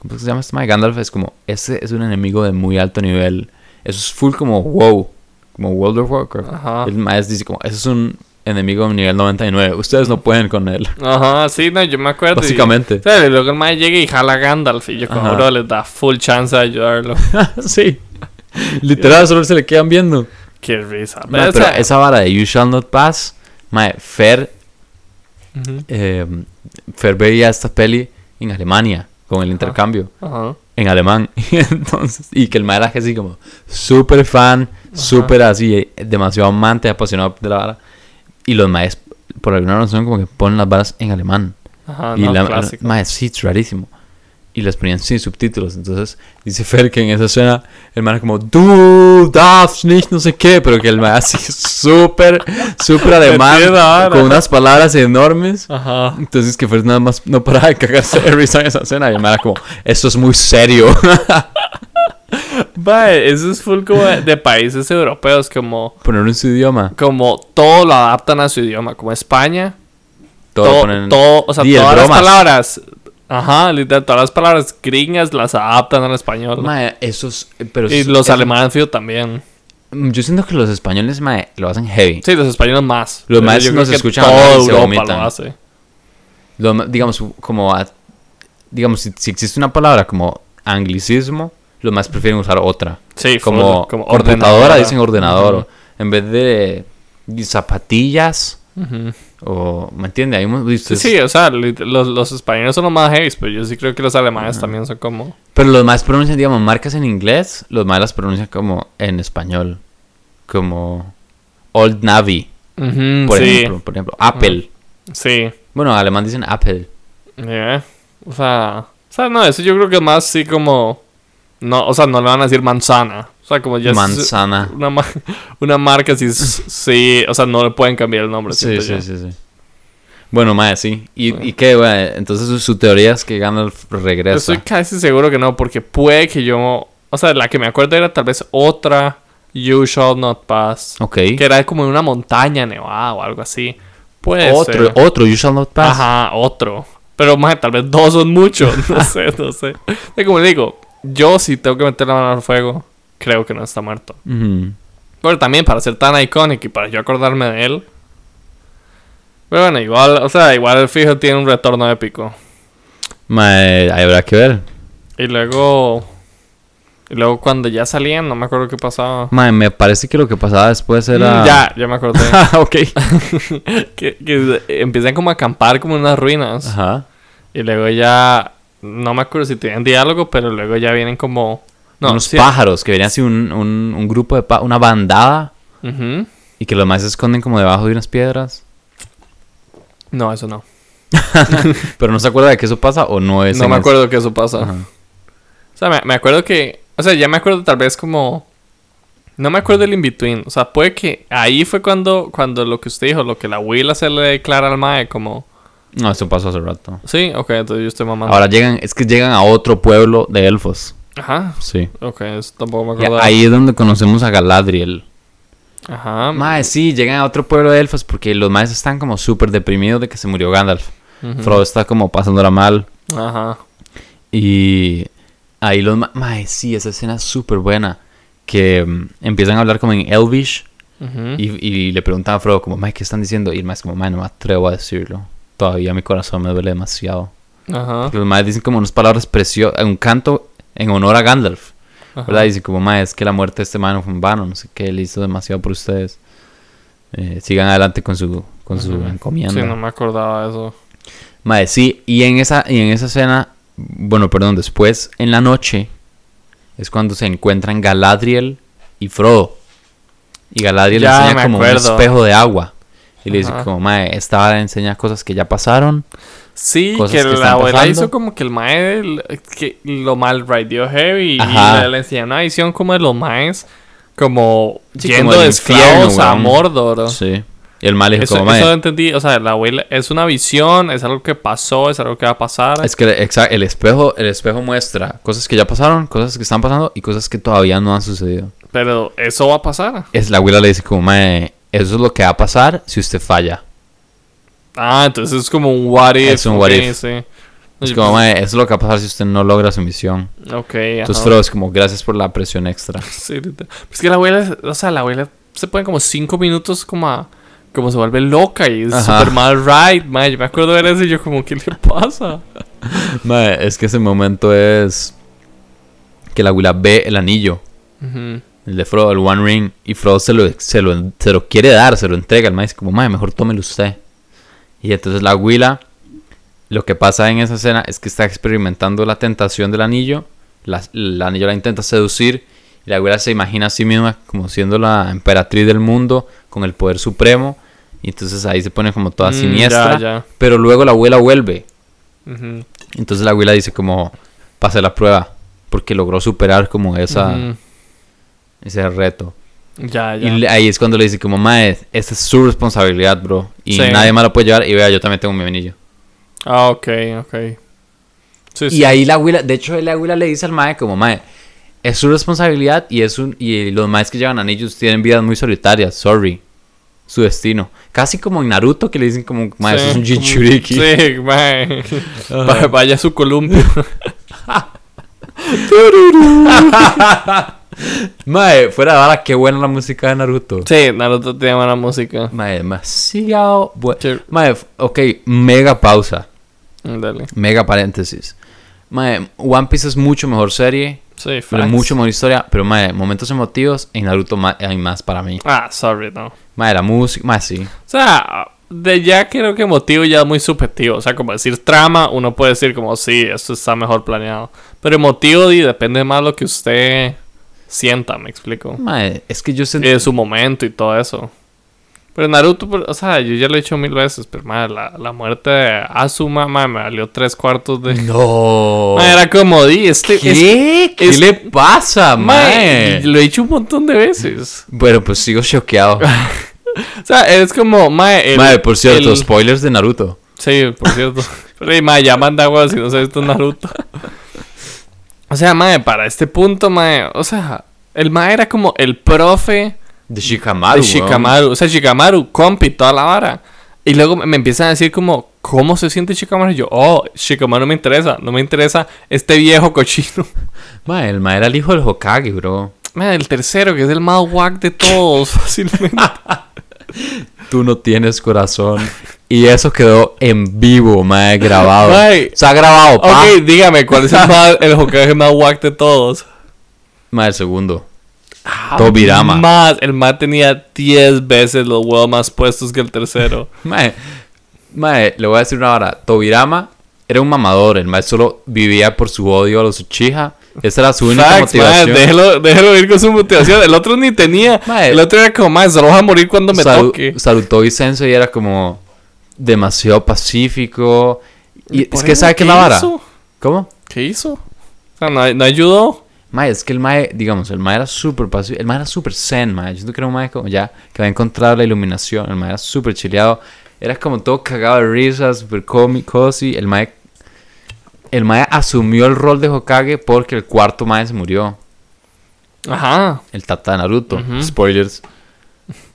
¿cómo se llama este madre? Gandalf es como, ese es un enemigo de muy alto nivel. Eso es full como wow, como World of Warcraft. Ajá. El maestro dice como, ese es un enemigo nivel 99. Ustedes no pueden con él. Ajá, sí, no, yo me acuerdo. y- Básicamente. O sea, y luego el man llega y jala a Gandalf y yo como, bro, les da full chance de ayudarlo. sí. Literal, solo se le quedan viendo. Qué risa. Ma, Pero, o pero sea, esa vara de You Shall Not Pass, mae, Fer, eh, Fer veía esta peli en Alemania, con el intercambio, Ajá. en alemán. Y entonces, y que el mae era así como súper fan, súper así, eh, demasiado amante, apasionado de la vara. Y los maes, por alguna razón, como que ponen las varas en alemán. Ajá, y no, la, clásico. sí, es rarísimo. Y les ponían sin subtítulos. Entonces, dice Fer que en esa escena, el man como, du darfst nicht, no sé qué, pero que el man así súper, súper alemán, con unas palabras enormes. Ajá. Entonces que Fer nada más no paraba de cagarse risa en esa escena. Y el man era como, esto es muy serio. Vale, eso es full como de, países europeos, como, Ponerlo en su idioma. como todo lo adaptan a su idioma, como España. Todo, lo Todo, ponen- todo, o sea, todas las palabras. Ajá, literal, todas las palabras gringas las adaptan al español. Mae, esos. eh, Pero y los es- alemanes, fijo, también. Mm, Yo siento que los españoles, mae, lo hacen heavy. Sí, los españoles más. Los más nos escuchan Toda se Europa vomitan. lo hace. Lo digamos, como. a- digamos, si, si existe una palabra como anglicismo, los más prefieren usar otra. Sí, Como, como computadora ordenadora. dicen ordenador. En vez de, zapatillas. O, ¿me entiendes? Ahí hemos visto. Sí, sí, o sea, los, los españoles son los más heavy, pero yo sí creo que los alemanes también son como... Pero los más pronuncian, digamos, marcas en inglés, los más las pronuncian como en español. Como Old Navy, por sí, ejemplo. Por ejemplo, Apple. sí. Bueno, en alemán dicen Apple. Yeah. O sea, o sea, no, eso yo creo que es más sí como... No, o sea, no le van a decir manzana. O sea, como ya es Manzana. una, ma- una marca sí, es- sí, o sea, no le pueden cambiar el nombre. Sí, sí, sí, sí. Bueno, mae, sí. ¿Y, Sí. y qué, güey? Entonces su, su teoría es que Gandalf regresa. Estoy casi seguro que no, porque puede que yo... O sea, la que me acuerdo era tal vez otra You Shall Not Pass. Ok. Que era como en una montaña nevada o algo así. Puede Otro, ser. otro, You Shall Not Pass. Ajá, otro. Pero más, tal vez dos son muchos. No sé, no sé. Es como digo, yo si tengo que meter la mano al fuego, creo que no está muerto. Ujú. Pero también para ser tan icónico y para yo acordarme de él. Pero bueno, igual, o sea, igual el fijo tiene un retorno épico. Mae, ahí habrá que ver. Y luego. Y luego cuando ya salían, no me acuerdo qué pasaba. Mae, me parece que lo que pasaba después era... Mm, ya, ya me acordé. Ah, ok. que, que empiezan como a acampar como en unas ruinas. Ajá. Y luego ya. No me acuerdo si tenían diálogo, pero luego ya vienen como. No, Unos sí- pájaros que venían así un, un, un grupo de... una bandada. Y que los más se esconden como debajo de unas piedras. No, eso no. Pero no se acuerda de que eso pasa o no es no me acuerdo que eso pasa. O sea, me, me acuerdo que. O sea, ya me acuerdo tal vez como. No me acuerdo del in-between. O sea, puede que ahí fue cuando, cuando lo que usted dijo, lo que la abuela se le declara al mae, como. No, eso pasó hace rato. Sí, ok, entonces yo estoy mamando. Ahora llegan, es que llegan a otro pueblo de elfos. Ajá, Sí. ok, eso tampoco me acuerdo. ahí es donde conocemos a Galadriel. Ajá. Mae, sí, llegan a otro pueblo de elfos porque los maes están como súper deprimidos de que se murió Gandalf. ujú. Frodo está como pasándola mal. Ajá. Y ahí los maes... Mae, sí, esa escena es súper buena. Que mm, empiezan a hablar como en Elvish. ujú. Y, y le preguntan a Frodo como, mae, ¿qué están diciendo? Y el mae es como, mae, no me atrevo a decirlo. Todavía mi corazón me duele demasiado. Ajá. Los maes dicen como unas palabras preciosas, un canto en honor a Gandalf. ajá. ¿Verdad? Dice como, mae, es que la muerte de este man fue en vano, no sé qué, él hizo demasiado por ustedes. Eh, sigan adelante con su, con su encomienda. Sí, no me acordaba de eso. Mae, sí, y en esa, y en esa escena, bueno, perdón, después, en la noche, es cuando se encuentran Galadriel y Frodo. Y Galadriel le Ya, enseña como acuerdo. un espejo de agua. Y le dice como, mae, esta vara enseña cosas que ya pasaron. Sí, que que la abuela pasando. hizo como que el mae el- que lo mal rideó heavy y Ajá. le, le enseñó una visión como de los maes como Sí, yendo como de esclavos a. Mordor. Sí. Y el mal Eso, como, mae, eso lo entendí, o sea, la abuela es una visión, es algo que pasó, es algo que va a pasar. Es que exa- el espejo, el espejo muestra cosas que ya pasaron, cosas que están pasando y cosas que todavía no han sucedido. Pero eso va a pasar. Es la abuela le dice como, mae, eso es lo que va a pasar si usted falla. Ah, entonces es como un what if. Es un what if. sí. Es como, mae, eso es lo que va a pasar si usted no logra su misión. Ok, Entonces. Frodo es como, gracias por la presión extra. Sí, es que la abuela, o sea, la abuela se pone como cinco minutos como a, como se vuelve loca y es super mal ride, mae. Yo me acuerdo de ver eso y yo como, ¿qué le pasa? Mae, es que ese momento es que la abuela ve el anillo, Ujú. El de Frodo, el One Ring, y Frodo se lo, se lo, se lo quiere dar, se lo entrega. El mae dice como, mae, mejor tómelo usted. Y entonces la abuela, lo que pasa en esa escena es que está experimentando la tentación del anillo. La, el anillo la intenta seducir. Y la abuela se imagina a sí misma como siendo la emperatriz del mundo, con el poder supremo. Y entonces ahí se pone como toda Mm, siniestra. ya, ya. Pero luego la abuela vuelve. Ujú. Entonces la abuela dice como, pase la prueba. Porque logró superar como esa. Ese reto. Ya, ya. Y ahí es cuando le dice como, mae, esta es su responsabilidad, bro. Y Sí. nadie más la puede llevar. Y vea, yo también tengo mi anillo. Ah, ok, ok. Sí, sí. Y ahí la abuela, de hecho la abuela le dice al mae como, mae, es su responsabilidad y es un y los maes que llevan anillos tienen vidas muy solitarias, sorry. su destino. Casi como en Naruto que le dicen como, mae, eso es un Jinchuriki. Sí, mae. Va- Vaya a su columpio. Mae, fuera de ahora, qué buena la música de Naruto. sí, Naruto tiene buena música. Mae, demasiado buena. Sí. Mae, ok, mega pausa. Dale. Mega paréntesis. Mae, One Piece es mucho mejor serie. Sí, Pero facts. mucho mejor historia. Pero, mae, momentos emotivos en Naruto ma- hay más para mí. Ah, sorry, no. Mae, la música, mae, sí. O sea, de ya creo que motivo ya es muy subjetivo. O sea, como decir trama, uno puede decir como, sí, esto está mejor planeado. Pero emotivo y depende más lo que usted sienta, me explico. Mae, es que yo Y sentí. de su momento y todo eso. Pero Naruto, pues, o sea, yo ya lo he dicho mil veces, pero madre, la, la muerte de Asuma, madre, me valió tres cuartos de... No. Madre, era como, di, este... es- ¿Qué? ¿Qué es- le pasa, madre, lo he dicho un montón de veces. Bueno, pues sigo choqueado. O sea, es como, madre... el- Mae, por cierto, el- spoilers de Naruto. Sí, por cierto. Pero, madre, ya manda agua si no ha visto Naruto. O sea, madre, para este punto, madre, o sea, el madre era como el profe... De Shikamaru. de weón. Shikamaru. O sea, Shikamaru, compi, toda la vara. Y luego me empiezan a decir como, ¿cómo se siente Shikamaru? Y yo, oh, Shikamaru no me interesa. No me interesa este viejo cochino. Mae, el mae era el hijo del Hokage, bro. Mira, el tercero, que es el más wack de todos, fácilmente. Tú no tienes corazón. Y eso quedó en vivo, mae, grabado. Mae. Se ha grabado, pa. ok, dígame, ¿cuál es el, más, el Hokage más wack de todos? Mae, el segundo. Tobirama. Más, el más tenía 10 veces los huevos más puestos que el tercero. Mae, mae, le voy a decir una hora. Tobirama era un mamador. El mae solo vivía por su odio a los Uchiha. Esa era su única Facts, mae, motivación. déjelo, déjelo ir con su motivación. El otro ni tenía. Mae. El otro era como, más, solo vas a morir cuando me Saru- toque. Sarutobi Sensei era como demasiado pacífico. Y es que sabe que la vara. hizo? ¿Cómo? ¿Qué hizo? O sea, no, no ayudó. Mae, es que el Mae, digamos, el Mae era súper pacífico. El Mae era súper zen, Mae. Yo siento que era un Mae como ya que había encontrado la iluminación. El Mae era súper chileado. Era como todo cagado de risa, súper cómico. Y el Mae. El Mae asumió el rol de Hokage porque el cuarto Mae se murió. Ajá. El Tata de Naruto. Spoilers.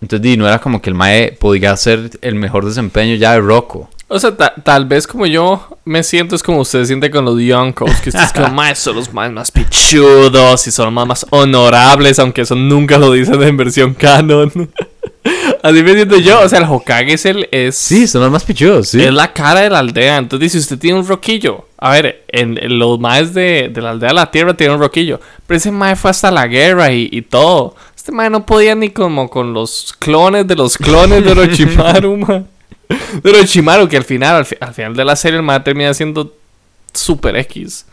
Entonces, di, no era como que el Mae podía hacer el mejor desempeño ya de Rocco. O sea, ta- tal vez como yo me siento es como usted se siente con los Yonkos, que ustedes como, más son los más, más pichudos y son los más, más honorables, aunque eso nunca lo dicen en versión canon. Así me siento yo, o sea, el Hokage es el... Es, Sí, son los más pichudos, sí. Es la cara de la aldea. Entonces, si usted tiene un roquillo, a ver, en, en los maes de, de la aldea de la tierra tienen un roquillo, pero ese mae fue hasta la guerra y, y todo. Este mae no podía ni como con los clones de los clones de Orochimaru, mae. De Orochimaru, que al final, al, fi- al final de la serie, el mae termina siendo super X.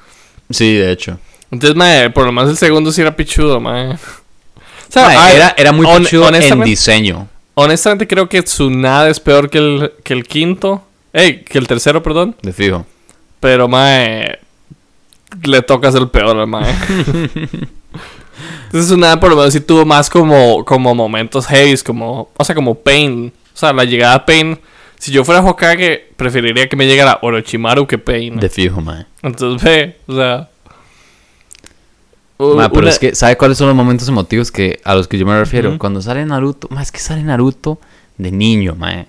Sí, de hecho. Entonces, mae, por lo menos el segundo sí era pichudo, mae. O sea, era, era muy pichudo en diseño. Honestamente creo que Tsunade es peor que el, que el quinto. Ey, que el tercero, perdón. De fijo. Pero, mae, le toca ser el peor al mae. Entonces, nada, por lo menos sí tuvo más como, como momentos heavy, como, o sea, como Pain. O sea, la llegada a Pain. Si yo fuera Hokage, preferiría que me llegara Orochimaru que Pain. De fijo, mae. Entonces, ve, o sea. u- Ma, pero una- es que, ¿sabe cuáles son los momentos emotivos que, a los que yo me refiero? Cuando sale Naruto, ma, es que sale Naruto de niño, mae.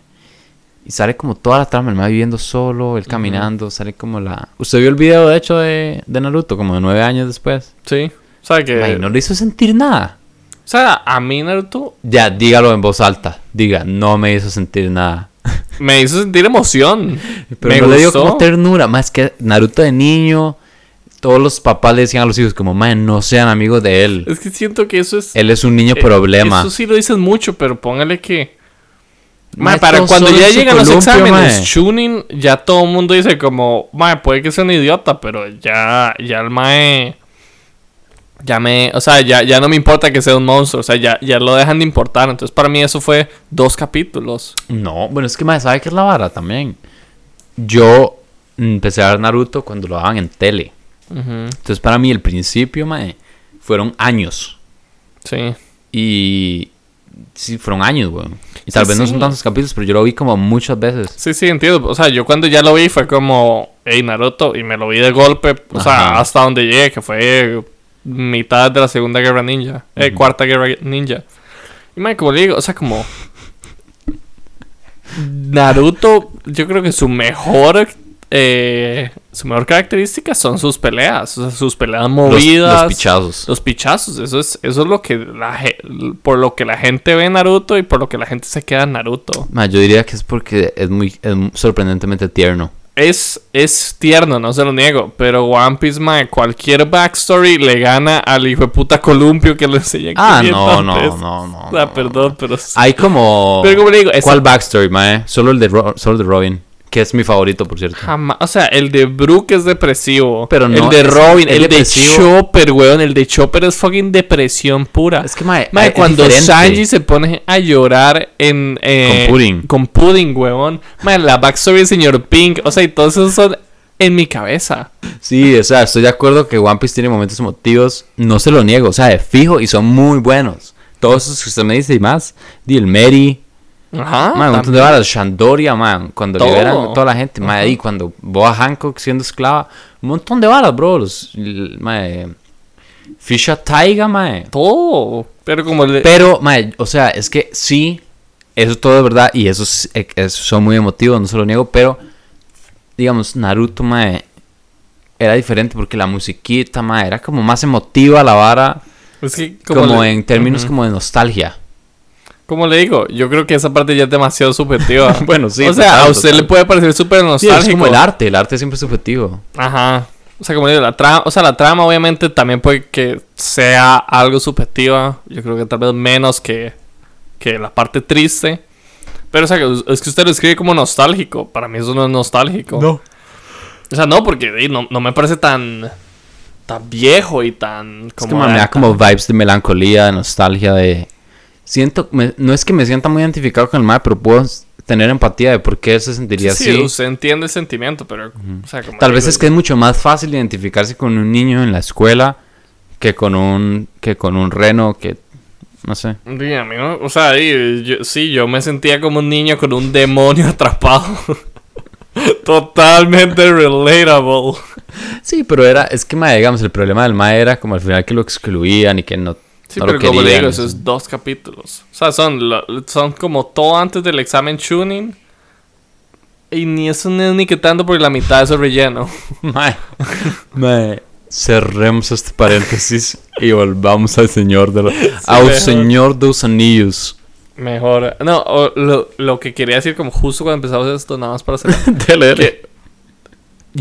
Y sale como toda la trama, el mae viviendo solo, él caminando, sale como la... ¿Usted vio el video, de hecho, de, de Naruto, como de nueve años después? Sí. O sea, que. No le hizo sentir nada. O sea, a mí Naruto Ya, dígalo en voz alta. Diga, no me hizo sentir nada. me hizo sentir emoción. Pero me no le dio como ternura. Más que Naruto de niño, todos los papás le decían a los hijos como, mae, no sean amigos de él. Es que siento que eso es. Él es un niño Eh, problema. Eso sí lo dices mucho, pero póngale que. Para cuando ya llegan los exámenes. Chunin, ya todo el mundo dice como, mae, puede que sea un idiota, pero ya, ya el mae, ya me, o sea, ya, ya no me importa que sea un monstruo, o sea, ya, ya lo dejan de importar. Entonces para mí eso fue dos capítulos. No, bueno, es que mae, ¿sabe qué es la vara también? Yo empecé a ver Naruto cuando lo daban en tele. Entonces, para mí, el principio, mae, fueron años. Sí. Y. Sí, fueron años, weón. Y tal Sí, vez no sí. son tantos capítulos, pero yo lo vi como muchas veces. Sí, sí, entiendo. O sea, yo cuando ya lo vi fue como, hey, Naruto, y me lo vi de golpe, o sea, hasta donde llegué, que fue mitad de la Segunda Guerra Ninja, eh. Cuarta Guerra Ninja. Y le digo, o sea, como, Naruto, yo creo que su mejor eh, su mejor característica son sus peleas, o sea, sus peleas movidas, los pichazos. los pichazos, eso es eso es lo que la por lo que la gente ve Naruto y por lo que la gente se queda en Naruto. Ma, yo diría que es porque es muy es sorprendentemente tierno. Es, es tierno, no se lo niego, pero One Piece, mae, cualquier backstory le gana al hijo de puta columpio que le enseña Ah, 500 no, no, no, no. No, perdón, pero... sí. Hay como. Pero como le digo, ¿Cuál backstory, mae? Solo el de, Ro- solo el de Robin. Que es mi favorito, por cierto. Jamás, o sea, el de Brook es depresivo. Pero no, El de Robin, es el de. Chopper, weón. El de Chopper es fucking depresión pura. Es que, mae. Mae, es cuando diferente. Sanji se pone a llorar en... eh, Con Pudding. Con Pudding, weón. Mae, la backstory del señor Pink. O sea, y todos esos son en mi cabeza. Sí, o sea, estoy de acuerdo que One Piece tiene momentos emotivos. No se lo niego, o sea, de fijo y son muy buenos. Todos esos que usted me dice y más. Di el Mary. Ajá. Man, un montón de varas. Shandoria, man. Cuando Todo. liberan a toda la gente. Man, ahí cuando Boa Hancock siendo esclava. Un montón de varas, bro. Los, mae, Fisher Taiga, mae. Todo. Pero como le... Pero, mae, o sea, es que sí, eso todo es verdad y esos eh, esos son muy emotivos, no se lo niego, pero digamos, Naruto, mae, era diferente porque la musiquita, mae, era como más emotiva la vara, es que como, le- en términos como de nostalgia. Como le digo, yo creo que esa parte ya es demasiado subjetiva. Bueno, sí, O sea, a usted le puede parecer súper Sí, nostálgico. es como el arte, el arte siempre es subjetivo. Ajá. O sea, como digo, la trama, o sea, la trama obviamente también puede que sea algo subjetiva. Yo creo que tal vez menos que, que la parte triste. Pero, o sea, que es que usted lo escribe como nostálgico. Para mí eso no es nostálgico. O sea, no, porque no, no me parece tan, tan viejo y tan... Es Como que mae, me da como vibes de melancolía, de nostalgia, de... Siento, me- no es que me sienta muy identificado con el mae, pero puedo tener empatía de por qué él se sentiría Sí, así. usted entiende el sentimiento, pero... o sea, como Tal digo, vez es que es mucho más fácil identificarse con un niño en la escuela que con un que con un reno que no sé. Di, a mí no- o sea, yo- sí, yo me sentía como un niño con un demonio atrapado. Totalmente relatable. Sí, pero era es que mae, digamos el problema del mae era como al final que lo excluían y que no Sí, no pero como le digo, eso. esos dos capítulos. O sea, son, lo- son como todo antes del examen tuning. Y ni eso ni, ni que tanto porque la mitad es relleno. Mae, mae, cerremos este paréntesis y volvamos al señor de los al mejor. señor de los anillos. Mejor. No, o lo, lo que quería decir como justo cuando empezamos esto, nada más para hacer... Dele, dele. que,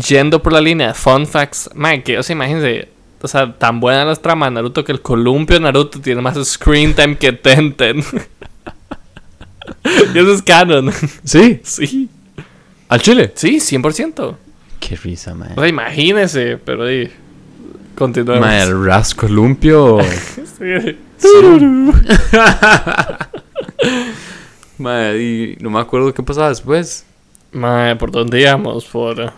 yendo por la línea fun facts, man, que, o sea, imagínense, o sea, tan buena las tramas de Naruto que el columpio de Naruto tiene más screen time que Tenten. y eso es canon. Sí, sí, al chile. sí, 100%. Qué risa, mae. O sea, imagínese, pero di, continuemos. Mae, el rasco lumpio. Sí. mae, y no me acuerdo qué pasaba después. Mae, ¿por dónde íbamos? Por...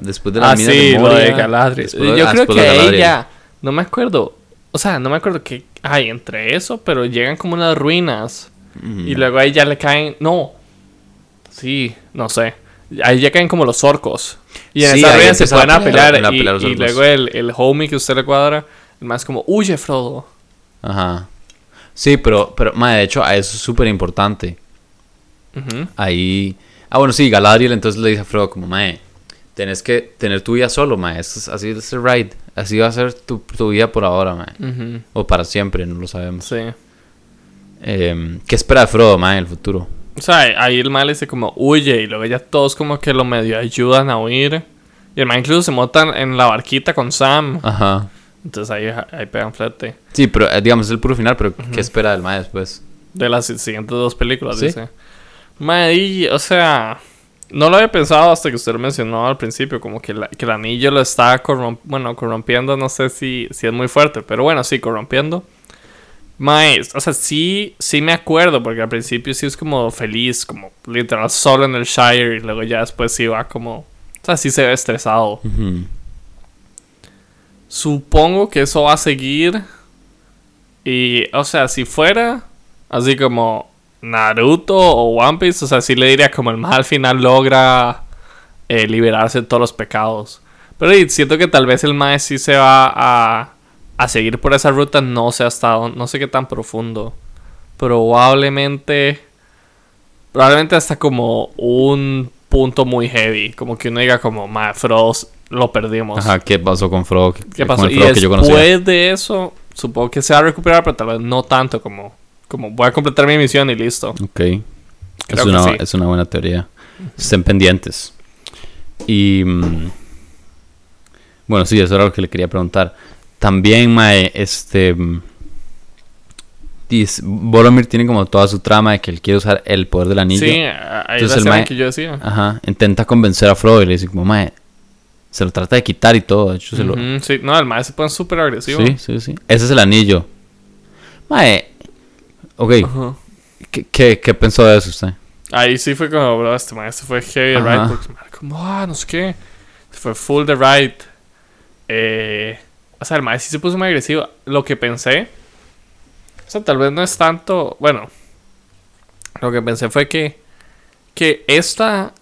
Después de la Ah, mina sí, de lo de Moria, Galadriel. de- Yo creo que de ahí ya... No me acuerdo. O sea, no me acuerdo qué hay entre eso, pero llegan como unas ruinas. Y luego ahí ya le caen. No. Sí, no sé. Ahí ya caen como los orcos. Y en Sí, esa ruina se pueden a a pelear, a y, pelear luego el, el homie que usted le cuadra, más como, huye, Frodo. Ajá. Sí, pero, pero, mae, de hecho, a eso es súper importante. Ahí. Ah, bueno, sí, Galadriel entonces le dice a Frodo, como, mae, tenés que tener tu vida solo, mae. Es, así es el ride. Así va a ser tu, tu vida por ahora, mae. Ujú. O para siempre, no lo sabemos. Sí. Eh, ¿Qué espera de Frodo, mae, en el futuro? O sea, ahí el mal dice como, huye. Y luego ya todos como que lo medio ayudan a huir. Y el mal incluso se monta en la barquita con Sam. Ajá. Entonces ahí, ahí pegan flete. Sí, pero eh, digamos, es el puro final, pero ¿qué espera del mae después? De las siguientes dos películas, ¿Sí? dice. Mae, y, o sea, no lo había pensado hasta que usted lo mencionó al principio, como que, la- que el anillo lo está bueno, corrompiendo, no sé si, si es muy fuerte, pero bueno, sí, corrompiendo. Mae, o sea, sí, sí me acuerdo, porque al principio sí es como feliz, como literal solo en el Shire, y luego ya después sí va como, o sea, sí se ve estresado. Supongo que eso va a seguir. Y, o sea, si fuera así como Naruto o One Piece, o sea, sí le diría como el más al final logra eh, liberarse de todos los pecados. Pero y, siento que tal vez el mae sí se va a, a seguir por esa ruta, no sé hasta dónde- no sé qué tan profundo. Probablemente. probablemente hasta como un punto muy heavy. Como que uno diga como, ma, Frodo lo perdimos. Ajá, ¿qué pasó con Frodo? ¿Qué con pasó? el Y Frodo que yo conocía? después de eso, supongo que se va a recuperar, pero tal vez no tanto como, como voy a completar mi misión y listo. Ok. Es una, sí. es una buena teoría. Estén pendientes. Y. mm, bueno, sí, eso era lo que le quería preguntar. También, Mae, este. mm, Boromir tiene como toda su trama de que él quiere usar el poder del anillo. Sí, ahí es Entonces el mae- que yo decía. Ajá. Intenta convencer a Frodo y le dice, como, Mae, se lo trata de quitar y todo. De hecho, se lo. Sí, no, el maestro se pone súper agresivo. Sí, sí, sí. Ese es el anillo. Mae. Ok. Ajá. ¿Qué, qué, qué pensó de eso usted? Ahí sí fue como, bro, este maestro fue heavy de ride. Porque, como, ah, no sé qué. Fue full de ride. Eh, o sea, el maestro sí se puso muy agresivo. Lo que pensé. O sea, tal vez no es tanto. Bueno. Lo que pensé fue que. Que esta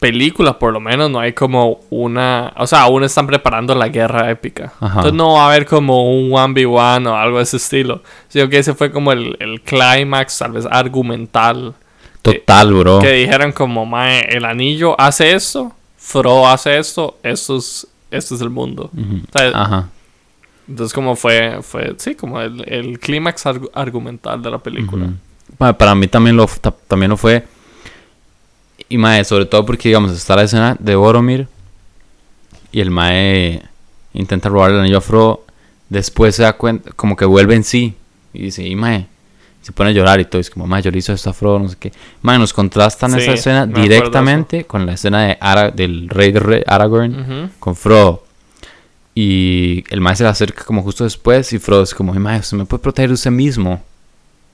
película, por lo menos, no hay como una. O sea, aún están preparando la guerra épica. Ajá. Entonces no va a haber como un 1v1 o algo de ese estilo. Sino que ese fue como el, el clímax, tal vez argumental. Total, bro. Que dijeran como, mae, el anillo hace esto, Frodo hace esto, esto es, esto es el mundo. Ujú. O sea, Ajá. Entonces como fue, fue sí, como el, el clímax argu- argumental de la película. Para mí también lo, ta- también lo fue. Y mae, sobre todo porque, digamos, está la escena de Boromir. Y el mae intenta robar el anillo a Frodo. Después se da cuenta, como que vuelve en sí. Y dice, y mae, se pone a llorar y todo. Es como, mae, yo le hice esto a Frodo, no sé qué. Mae, nos contrastan Sí, esa escena directamente con la escena de Ara- del rey de Aragorn con Frodo. Y el mae se le acerca como justo después. Y Frodo es como, mae, usted me puede proteger usted mismo.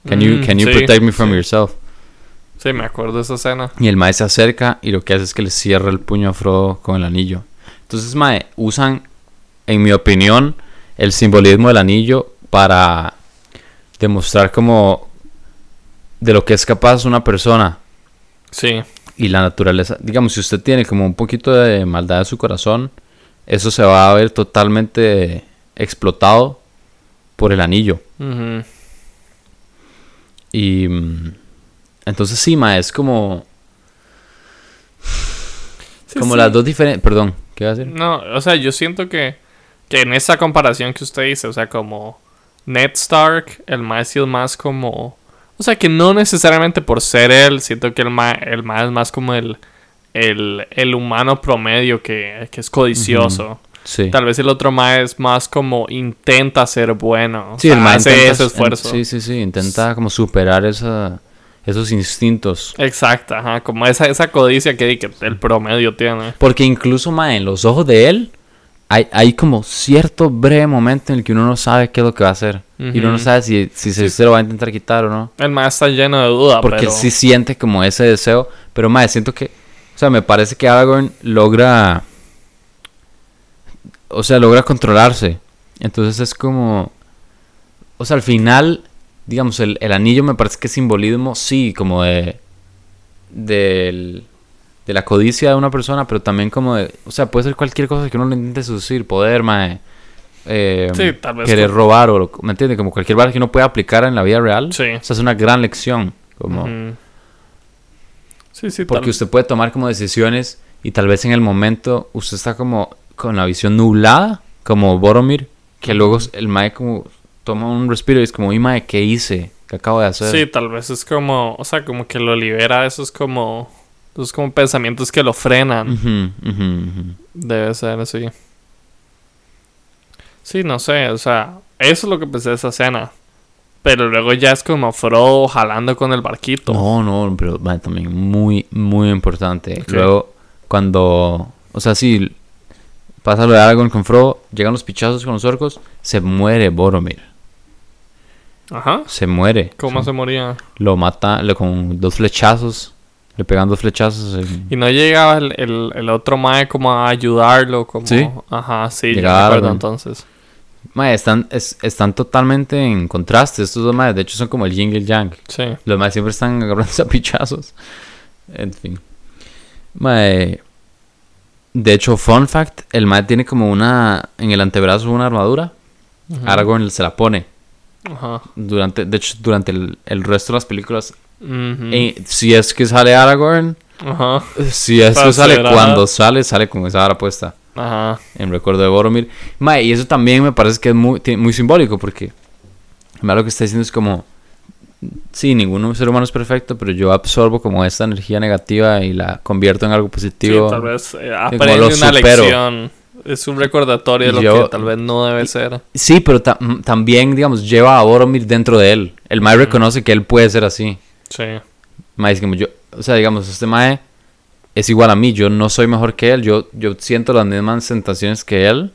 Can you, Mm, can you sí, protect me from sí. yourself? Sí, me acuerdo de esa escena. Y el mae se acerca y lo que hace es que le cierra el puño a Frodo con el anillo. Entonces, mae, usan, en mi opinión, el simbolismo del anillo para demostrar como de lo que es capaz una persona Sí, y la naturaleza. Digamos, si usted tiene como un poquito de maldad en su corazón, eso se va a ver totalmente explotado por el anillo. Y mm, entonces sí, mae, es como Sí, como sí. las dos diferentes, perdón, ¿qué va a decir? No, o sea, yo siento que, que en esa comparación que usted dice, o sea, como Ned Stark, el más sí es más como... O sea, que no necesariamente por ser él, siento que el más, el más es más como el, el, el humano promedio que, que es codicioso. Sí. Tal vez el otro más es más como intenta ser bueno. o Sí, sea, el mae hace intenta- ese esfuerzo. Sí, sí, sí, intenta como superar esa, esos instintos. Exacto, ajá, como esa, esa codicia que, que el promedio tiene. Porque incluso, mae, en los ojos de él hay, hay como cierto breve momento en el que uno no sabe qué es lo que va a hacer. Y uno no sabe si, si se, se lo va a intentar quitar o no. El más está lleno de duda, Porque pero... él sí siente como ese deseo. Pero, mae, siento que... O sea, me parece que Aragorn logra... O sea, logra controlarse. Entonces es como... O sea, al final, digamos, el, el anillo me parece que es simbolismo, sí, como de... Del, de la codicia de una persona, pero también como de... O sea, puede ser cualquier cosa que uno le intente seducir, poder, mae. eh, Sí, tal vez querer robar o... lo- ¿Me entiendes? Como cualquier bala que uno puede aplicar en la vida real. Sí. O sea, es una gran lección. Como... Sí, sí, Porque tal- usted puede tomar como decisiones y tal vez en el momento usted está como con la visión nublada, como Boromir, que luego el Mae como toma un respiro y es como, y Mae, ¿qué hice? ¿Qué acabo de hacer? Sí, tal vez es como, o sea, como que lo libera, esos como, esos como pensamientos que lo frenan. Debe ser así. Sí, no sé, o sea, eso es lo que pensé de esa escena. Pero luego ya es como Frodo jalando con el barquito. No, no, pero también muy, muy importante. Luego, cuando, o sea, sí, pasa lo de Aragorn con Frodo, llegan los pichazos con los orcos, se muere Boromir. Ajá. Se muere. ¿Cómo Sí. se moría? Lo mata le- con dos flechazos. Le pegan dos flechazos. en- Y no llegaba el, el, el otro mae como a ayudarlo, como... Sí. Ajá, sí, ya me Llegaba acuerdo Aragorn. entonces. Mae, están, es- están totalmente en contraste estos dos maes. De hecho, son como el yin y el yang. Sí. Los maes siempre están agarrándose a pichazos. En fin. Mae. De hecho, fun fact: el mae tiene como una. En el antebrazo una armadura. Ujú. Aragorn se la pone. Ajá. Durante, de hecho, durante el, el resto de las películas. Eh, si es que sale Aragorn, Ajá. si es Para que sale cuando sale, sale con esa vara puesta. Ajá. En recuerdo de Boromir. Mae, y eso también me parece que es muy, muy simbólico porque mae, lo que está diciendo es como, sí, ningún ser humano es perfecto, pero yo absorbo como esta energía negativa y la convierto en algo Sí, positivo. tal vez eh, aprende una lección. Es un recordatorio de lo Yo- que tal vez no debe ser. Sí, pero ta- también, digamos, lleva a Boromir dentro de él. El Mae reconoce que él puede ser así. Sí. Mae, es yo, o sea, digamos, este Mae es igual a mí. Yo no soy mejor que él. Yo, yo siento las mismas sensaciones que él.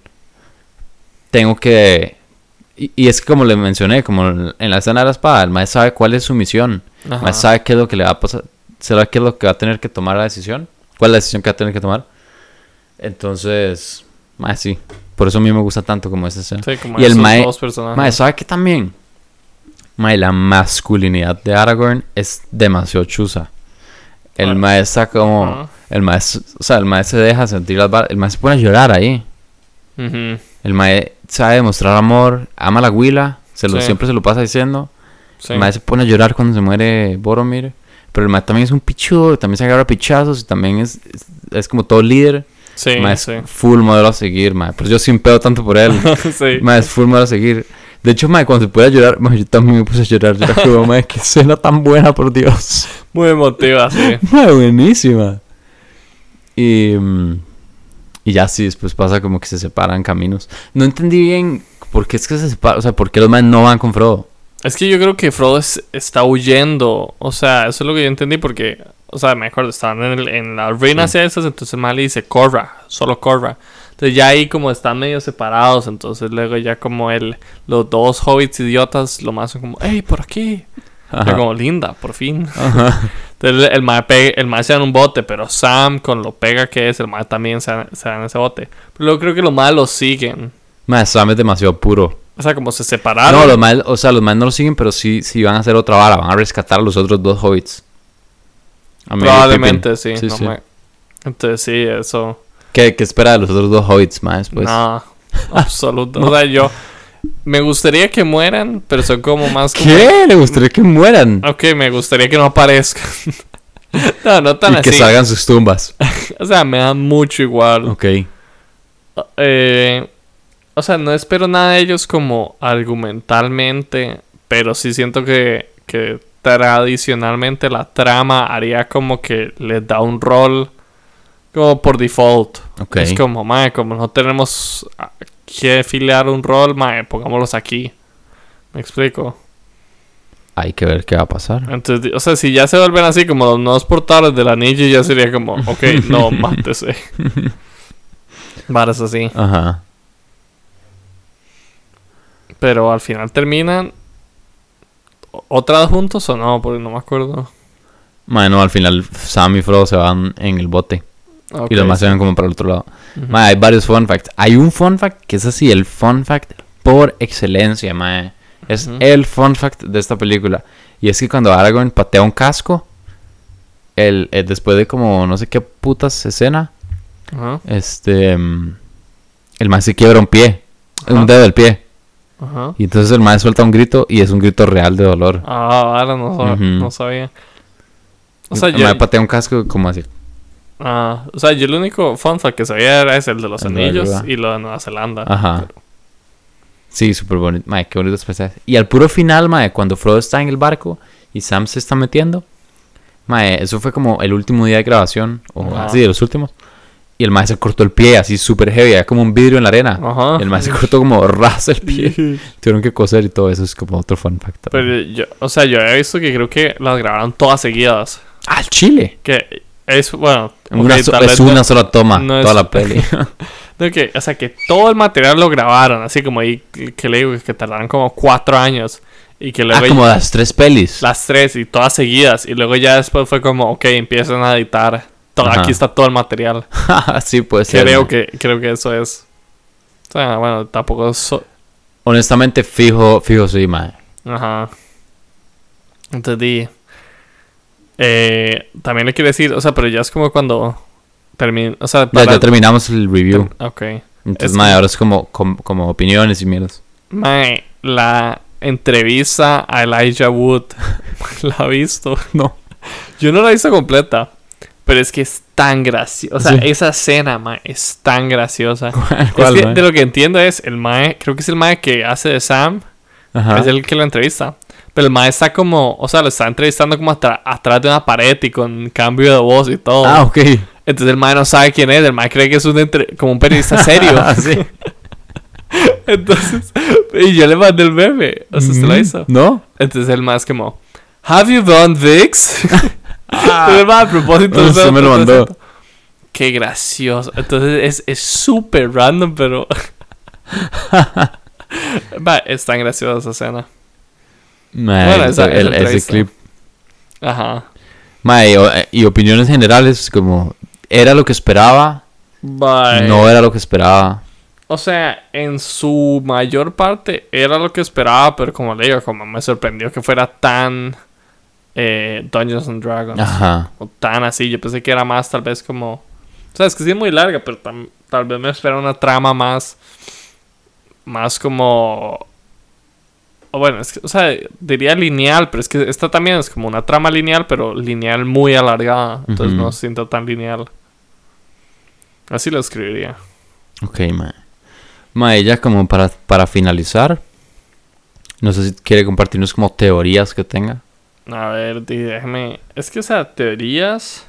Tengo que. Y, y es que como le mencioné, como en la escena de la espada, el Mae sabe cuál es su misión. El. Mae sabe qué es lo que le va a pasar. Sabe qué es lo que va a tener que tomar la decisión. ¿Cuál es la decisión que va a tener que tomar? Entonces, Mae, sí. Por eso a mí me gusta tanto como esta escena. Sí, como y el Mae, dos personajes. Mae, ¿sabe qué también? Mae, la masculinidad de Aragorn es demasiado chusa. El Ah. Mae está como... El Mae, o sea, el Mae se deja sentir las varas. El Mae se pone a llorar ahí. El Mae sabe demostrar amor, ama a la huila, se lo, Sí. siempre se lo pasa diciendo. Sí. El Mae se pone a llorar cuando se muere Boromir. Pero el Mae también es un pichudo, también se agarra pichazos y también es, es, es como todo líder. Sí, es sí. full modelo a seguir, Mae. Pero yo sin pedo tanto por él. sí. Es full modelo a seguir. De hecho, Mae, cuando se puede llorar, mae, yo también me puse a llorar. Yo era como, Mae, qué escena tan buena, por Dios. Muy emotiva, sí. Mae, buenísima. Y, mm, y ya sí, después pasa como que se separan caminos. No entendí bien por qué es que se separan, o sea, por qué los Mae no van con Frodo. Es que yo creo que Frodo es- está huyendo. O sea, eso es lo que yo entendí porque, o sea, me acuerdo, estaban en, el- en las ruinas esas, entonces Mal dice, corra, solo corra. Entonces ya ahí como están medio separados, entonces luego ya como el, los dos hobbits idiotas lo más son como, hey, por aquí. Ya como, linda, por fin. Ajá. Entonces el mae, el mae se da en un bote, pero Sam, con lo pega que es, el mae también se da, se da en ese bote. Pero luego creo que los mae lo siguen. Mae, Sam es demasiado puro. O sea, como se separaron. No, los Mae, o sea, los Mae no lo siguen, pero sí, sí van a hacer otra vara. Van a rescatar a los otros dos hobbits. Probablemente Pippin. sí. Sí, no sí. me- Entonces sí, eso. ¿Qué, qué espera de los otros dos hobbits, Mae, después? no, absoluto. O sea, yo me gustaría que mueran, pero son como más como. ¿Qué? ¿Le gustaría que mueran? Ok, me gustaría que no aparezcan. no, no tan y que así. salgan sus tumbas. O sea, me da mucho igual. Ok. Eh, o sea, no espero nada de ellos como argumentalmente, pero sí siento que, que tradicionalmente la trama haría como que les da un rol como por default. Es como, mae, como no tenemos que afiliar un rol, mae, pongámoslos aquí. ¿Me explico? Hay que ver qué va a pasar. Entonces, o sea, si ya se vuelven así como los nuevos portales del anillo, ya sería como, ok, no, mátese. Varas así. Ajá. Pero al final terminan otra vez juntos o no, porque no me acuerdo. Bueno, al final Sam y Frodo se van en el bote. Y los más sí. se van como para el otro lado. Mae, hay varios fun facts. Hay un fun fact que es así, el fun fact por excelencia, mae. Es el fun fact de esta película. Y es que cuando Aragorn patea un casco, el, el- después de como no sé qué putas escena, este mm, el mae se quiebra un pie, un dedo del pie. Ajá. Y entonces el mae suelta un grito y es un grito real de dolor. Ah, ahora no, sab- Ujú. no sabía. O sea, el yo, mae patea un casco como así. ah, o sea, yo el único fun fact que sabía era ese, el de los El anillos y lo de Nueva Zelanda. Ajá. Pero- Sí, súper bonito. Mae, qué bonito especial. Y al puro final, mae, cuando Frodo está en el barco y Sam se está metiendo, mae, eso fue como el último día de grabación, o Ajá. así, de los últimos. Y el mae se cortó el pie así súper heavy, era como un vidrio en la arena. Ajá. Y el mae se cortó como ras el pie. Tuvieron que coser y todo eso es como otro fun fact. Pero yo, o sea, yo había visto que creo que las grabaron todas seguidas. Ah, el chile. Que es, bueno, Una ok, so- es una sola toma, no toda es- la peli. No, que, o sea, que todo el material lo grabaron, así como ahí que le digo que tardaron como cuatro años. Y que ah, luego como las tres pelis. las tres y todas seguidas. Y luego ya después fue como, ok, empiezan a editar. Todo, aquí está todo el material. sí, puede ser. Creo que, creo que eso es. O sea, bueno, tampoco so- Honestamente, fijo, fijo sí, mae. Ajá. Entendí. Eh, también le quiero decir, o sea, pero ya es como cuando termina. O sea, Ya, para- ya terminamos el review. Ok. Entonces, Es mae, ahora es como, como, como opiniones y mierdas. Mae, la entrevista a Elijah Wood la ha visto. No. Yo no la he visto completa. Pero es que es tan graciosa. O sea, Sí. esa escena, mae, es tan graciosa. ¿Cuál, es que de lo que entiendo es, el mae, creo que es el mae que hace de Sam, Ajá. es el que lo entrevista. Pero el mae está como, o sea, lo está entrevistando como atra- atrás de una pared y con cambio de voz y todo. Ah, ok. Entonces el mae no sabe quién es, el mae cree que es un entre- como un periodista serio. Ah, sí. Entonces, y yo le mandé el meme. O sea, ¿se lo Mm, hizo? ¿No? Entonces el mae es como, ¿Have you done VIX? El mae a propósito. Ah, o sea, se me lo mandó. Qué gracioso. Entonces es es súper random, pero. Va, es tan graciosa esa escena. Mae, Bueno, esa- el- esa ese clip. Ajá. Mae, y, o- y opiniones generales, como, ¿era lo que esperaba? Bye. No era lo que esperaba. O sea, en su mayor parte era lo que esperaba, pero como le digo, como me sorprendió que fuera tan eh, Dungeons and Dragons. Ajá. O tan así. Yo pensé que era más, tal vez como. O sea, es que sí es muy larga, pero tam- tal vez me espera una trama más. Más como. O bueno, es que, o sea, diría lineal, pero es que esta también es como una trama lineal, pero lineal muy alargada. Entonces no se siente tan lineal. Así lo escribiría. Ok, mae. Mae, ya como para, para finalizar, no sé si quiere compartirnos como teorías que tenga. A ver, déjeme. Es que, o sea, teorías.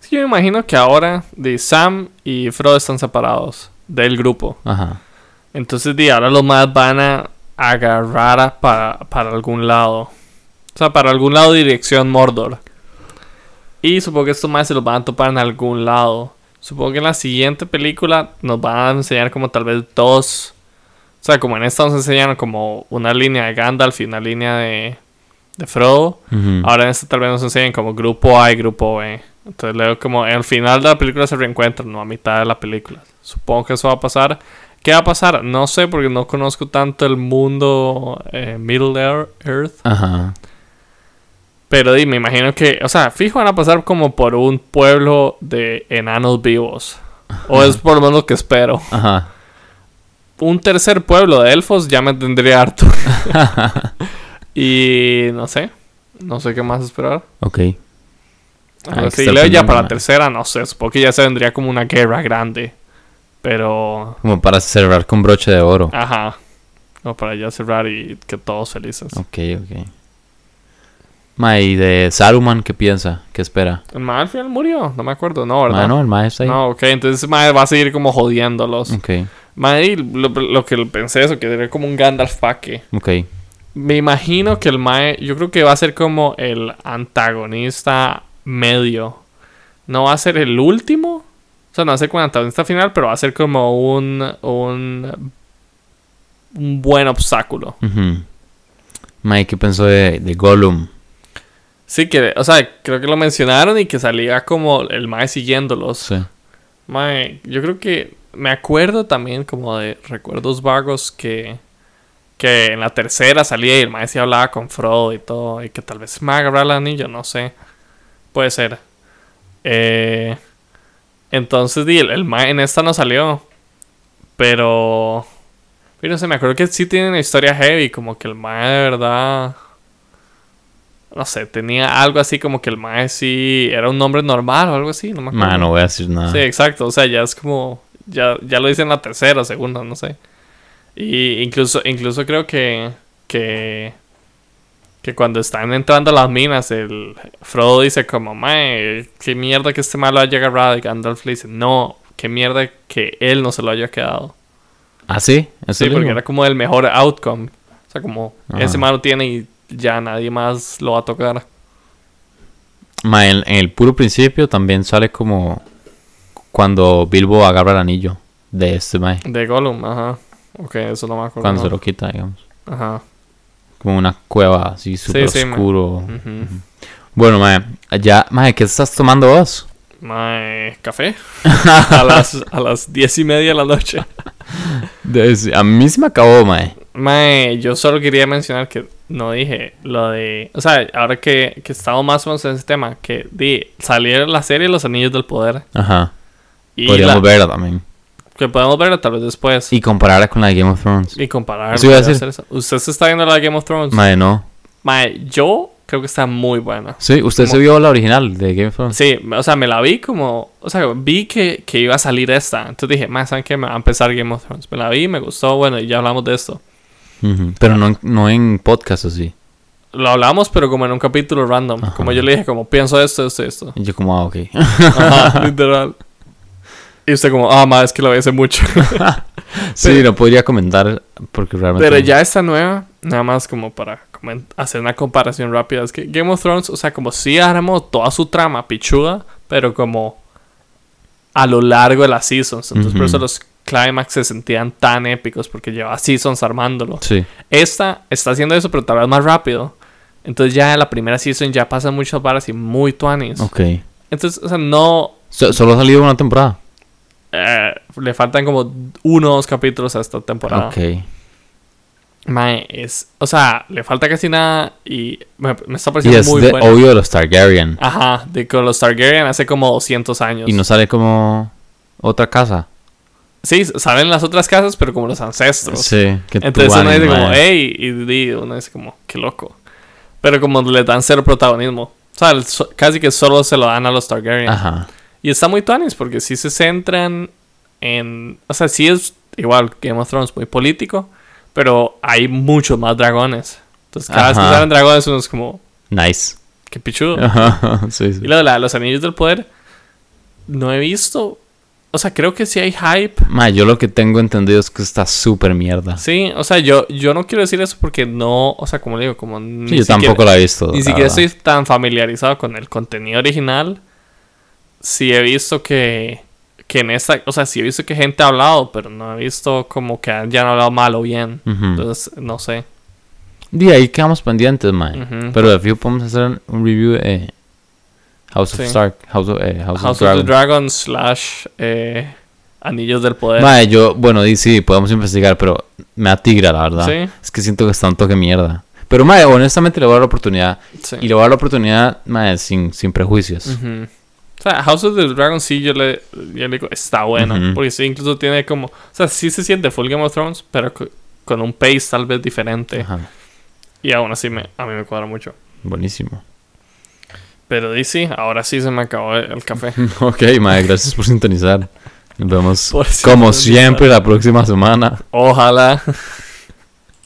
Es que yo me imagino que ahora de Sam y Frodo están separados del grupo. Ajá. Entonces, di, ahora los más van a agarrar a para, para algún lado. O sea, para algún lado dirección Mordor. Y supongo que estos más se los van a topar en algún lado. Supongo que en la siguiente película nos van a enseñar como tal vez dos. O sea, como en esta nos enseñaron como una línea de Gandalf y una línea de, de Frodo. Ahora en esta tal vez nos enseñan como grupo A y grupo B. Entonces leo como al final de la película se reencuentran, no a mitad de la película. Supongo que eso va a pasar. ¿Qué va a pasar? No sé porque no conozco tanto el mundo eh, Middle Ear- Earth. Ajá. Pero di, me imagino que, o sea, fijo van a pasar como por un pueblo de enanos vivos. O es por lo menos lo que espero. Ajá. Un tercer pueblo de elfos ya me tendría harto. y no sé. No sé qué más esperar. Ok. El Luego ya para la tercera, no sé, supongo que ya se vendría como una guerra grande. Pero, Como para cerrar con broche de oro. ajá. No, para ya cerrar y que todos felices. Ok, ok. Mae, ¿y de Saruman qué piensa? ¿Qué espera? El mae al final murió, no me acuerdo, no, ¿verdad? Mae, no, el mae está ahí. No, ok, entonces mae va a seguir como jodiéndolos. Ok, Mae, y lo, lo que pensé eso, que sería como un Gandalf paque. ok. Me imagino que el Mae, yo creo que va a ser como el antagonista medio. No va a ser el último. O sea, no va a ser como el antagonista final, pero va a ser como un. un. un buen obstáculo. Ujú. Mae, ¿qué pensó de, de Gollum? Sí, que, o sea, creo que lo mencionaron y que salía como el Mae siguiéndolos. Sí. Mae, yo creo que me acuerdo también como de recuerdos vagos que que en la tercera salía y el maestro hablaba con Frodo y todo y que tal vez me agarrar el anillo, no sé. Puede ser. Eh, entonces, el, el mae en esta no salió. Pero pero no sé, me acuerdo que sí tiene una historia heavy, como que el mae de verdad no sé, tenía algo así como que el mae sí era un nombre normal o algo así, no me acuerdo. No voy a decir nada. Sí, exacto. O sea, ya es como. Ya, ya lo hice en la tercera o segunda, no sé. Y incluso, incluso creo que. Que. Que cuando están entrando a las minas, el Frodo dice como, mae, qué mierda que este malo haya agarrado. Y Gandalf le dice, no, qué mierda que él no se lo haya quedado. ¿Ah, sí? ¿Eso Sí, porque era como el mejor outcome. O sea, como Ajá. ese malo tiene y ya nadie más lo va a tocar. Mae, en, en el puro principio también sale como cuando Bilbo agarra el anillo de este Mae. De Gollum, ajá. Ok, eso no me acuerdo. Cuando no. se lo quita, digamos. Ajá. Como una cueva así súper sí, mae. oscuro. Ujú. Bueno, Mae, ya, Mae, ¿qué estás tomando vos? Mae, café. a, las, a las diez y media de la noche. A mí se me acabó, Mae. Mae, yo solo quería mencionar que no dije lo de. O sea, ahora que, que estamos más o menos en ese tema, que di, saliera la serie Los Anillos del Poder. Ajá. Y Podríamos la- verla también. Que podemos verla tal vez después. Y, Y compararla con la de Game of Thrones. comparar. Eso iba a podría decir. hacer eso. ¿Usted se está viendo la de Game of Thrones? Mae, no. Mae, yo creo que está muy buena. Sí, usted se vio la original de Game of Thrones. Sí, o sea, me la vi como. O sea, vi que, que iba a salir esta. Entonces dije, más, ¿saben qué? Me va a empezar Game of Thrones. Me la vi, me gustó, bueno, y ya hablamos de esto. Pero no, en- no en podcast así. Lo hablamos, pero como en un capítulo random. Ajá. Como yo le dije, como pienso esto, esto, esto. Y yo como, ah, ok. Ajá, literal. Y usted como, ah, más, es que lo vi hace mucho. sí, Pero- no podría comentar porque realmente... Pero ya esta nueva, nada más como para hacer una comparación rápida, es que Game of Thrones, o sea, como si armó toda su trama pichuda, pero como a lo largo de las seasons. Entonces, por eso los climax se sentían tan épicos, porque lleva seasons armándolo. Sí. Esta está haciendo eso, pero tal vez más rápido. Entonces, ya en la primera season ya pasan muchas varas y muy tuanis. Ok. Entonces, o sea, no. So- solo ha salido una temporada. Eh, le faltan como uno o dos capítulos a esta temporada. Ok. Mae, es. O sea, le falta casi nada y me, me está Y pareciendo es muy de, bueno. obvio de los Targaryen. Ajá, de con los Targaryen hace como 200 años. Y no sale como otra casa. Sí, salen las otras casas, pero como los ancestros. Sí. Que Entonces uno dice como, hey, y di- uno dice como, qué loco. Pero como le dan cero protagonismo. O sea, el casi que solo se lo dan a los Targaryen. Ajá. Y está muy tuanis porque sí se centran en... O sea, sí es igual Game of Thrones, muy político, pero hay muchos más dragones. Entonces cada vez que salen dragones uno es como, Nice. qué pichudo. Ajá. sí, sí. Y lo de la- los anillos del poder, no he visto... O sea, creo que sí hay hype. Ma, yo lo que tengo entendido es que está súper mierda. Sí, Sí, o sea, yo, yo no quiero decir eso porque no... O sea, como le digo, como... ni yo siquiera- tampoco la he visto. Ni siquiera verdad. estoy tan familiarizado con el contenido original. Sí he visto que, que en esta, o sea, sí he visto que gente ha hablado, pero no he visto como que hayan hablado mal o bien. Ujú. Entonces, no sé. Y ahí quedamos pendientes, man. Ujú. Pero de fijo podemos hacer un review de House of Sí. Stark. House of, eh, House House of of the Dragon. Slash eh, Anillos del Poder. Mae, yo, bueno, di sí, podemos investigar, pero me atigra, la verdad. Sí. Es que siento que está un toque mierda. Pero, mae, honestamente le voy a dar la oportunidad. Sí. Y le voy a dar la oportunidad, mae, sin, sin prejuicios. Ujú. O sea, House of the Dragon sí yo le, yo le digo, está buena. Porque sí, incluso tiene como... O sea, sí se siente full Game of Thrones, pero co- con un pace tal vez diferente. Ajá. Y aún así me, a mí me cuadra mucho. Buenísimo. Pero sí, ahora sí se me acabó el café. ok, mae, gracias por sintonizar. Nos vemos Por como siempre la próxima semana. Ojalá.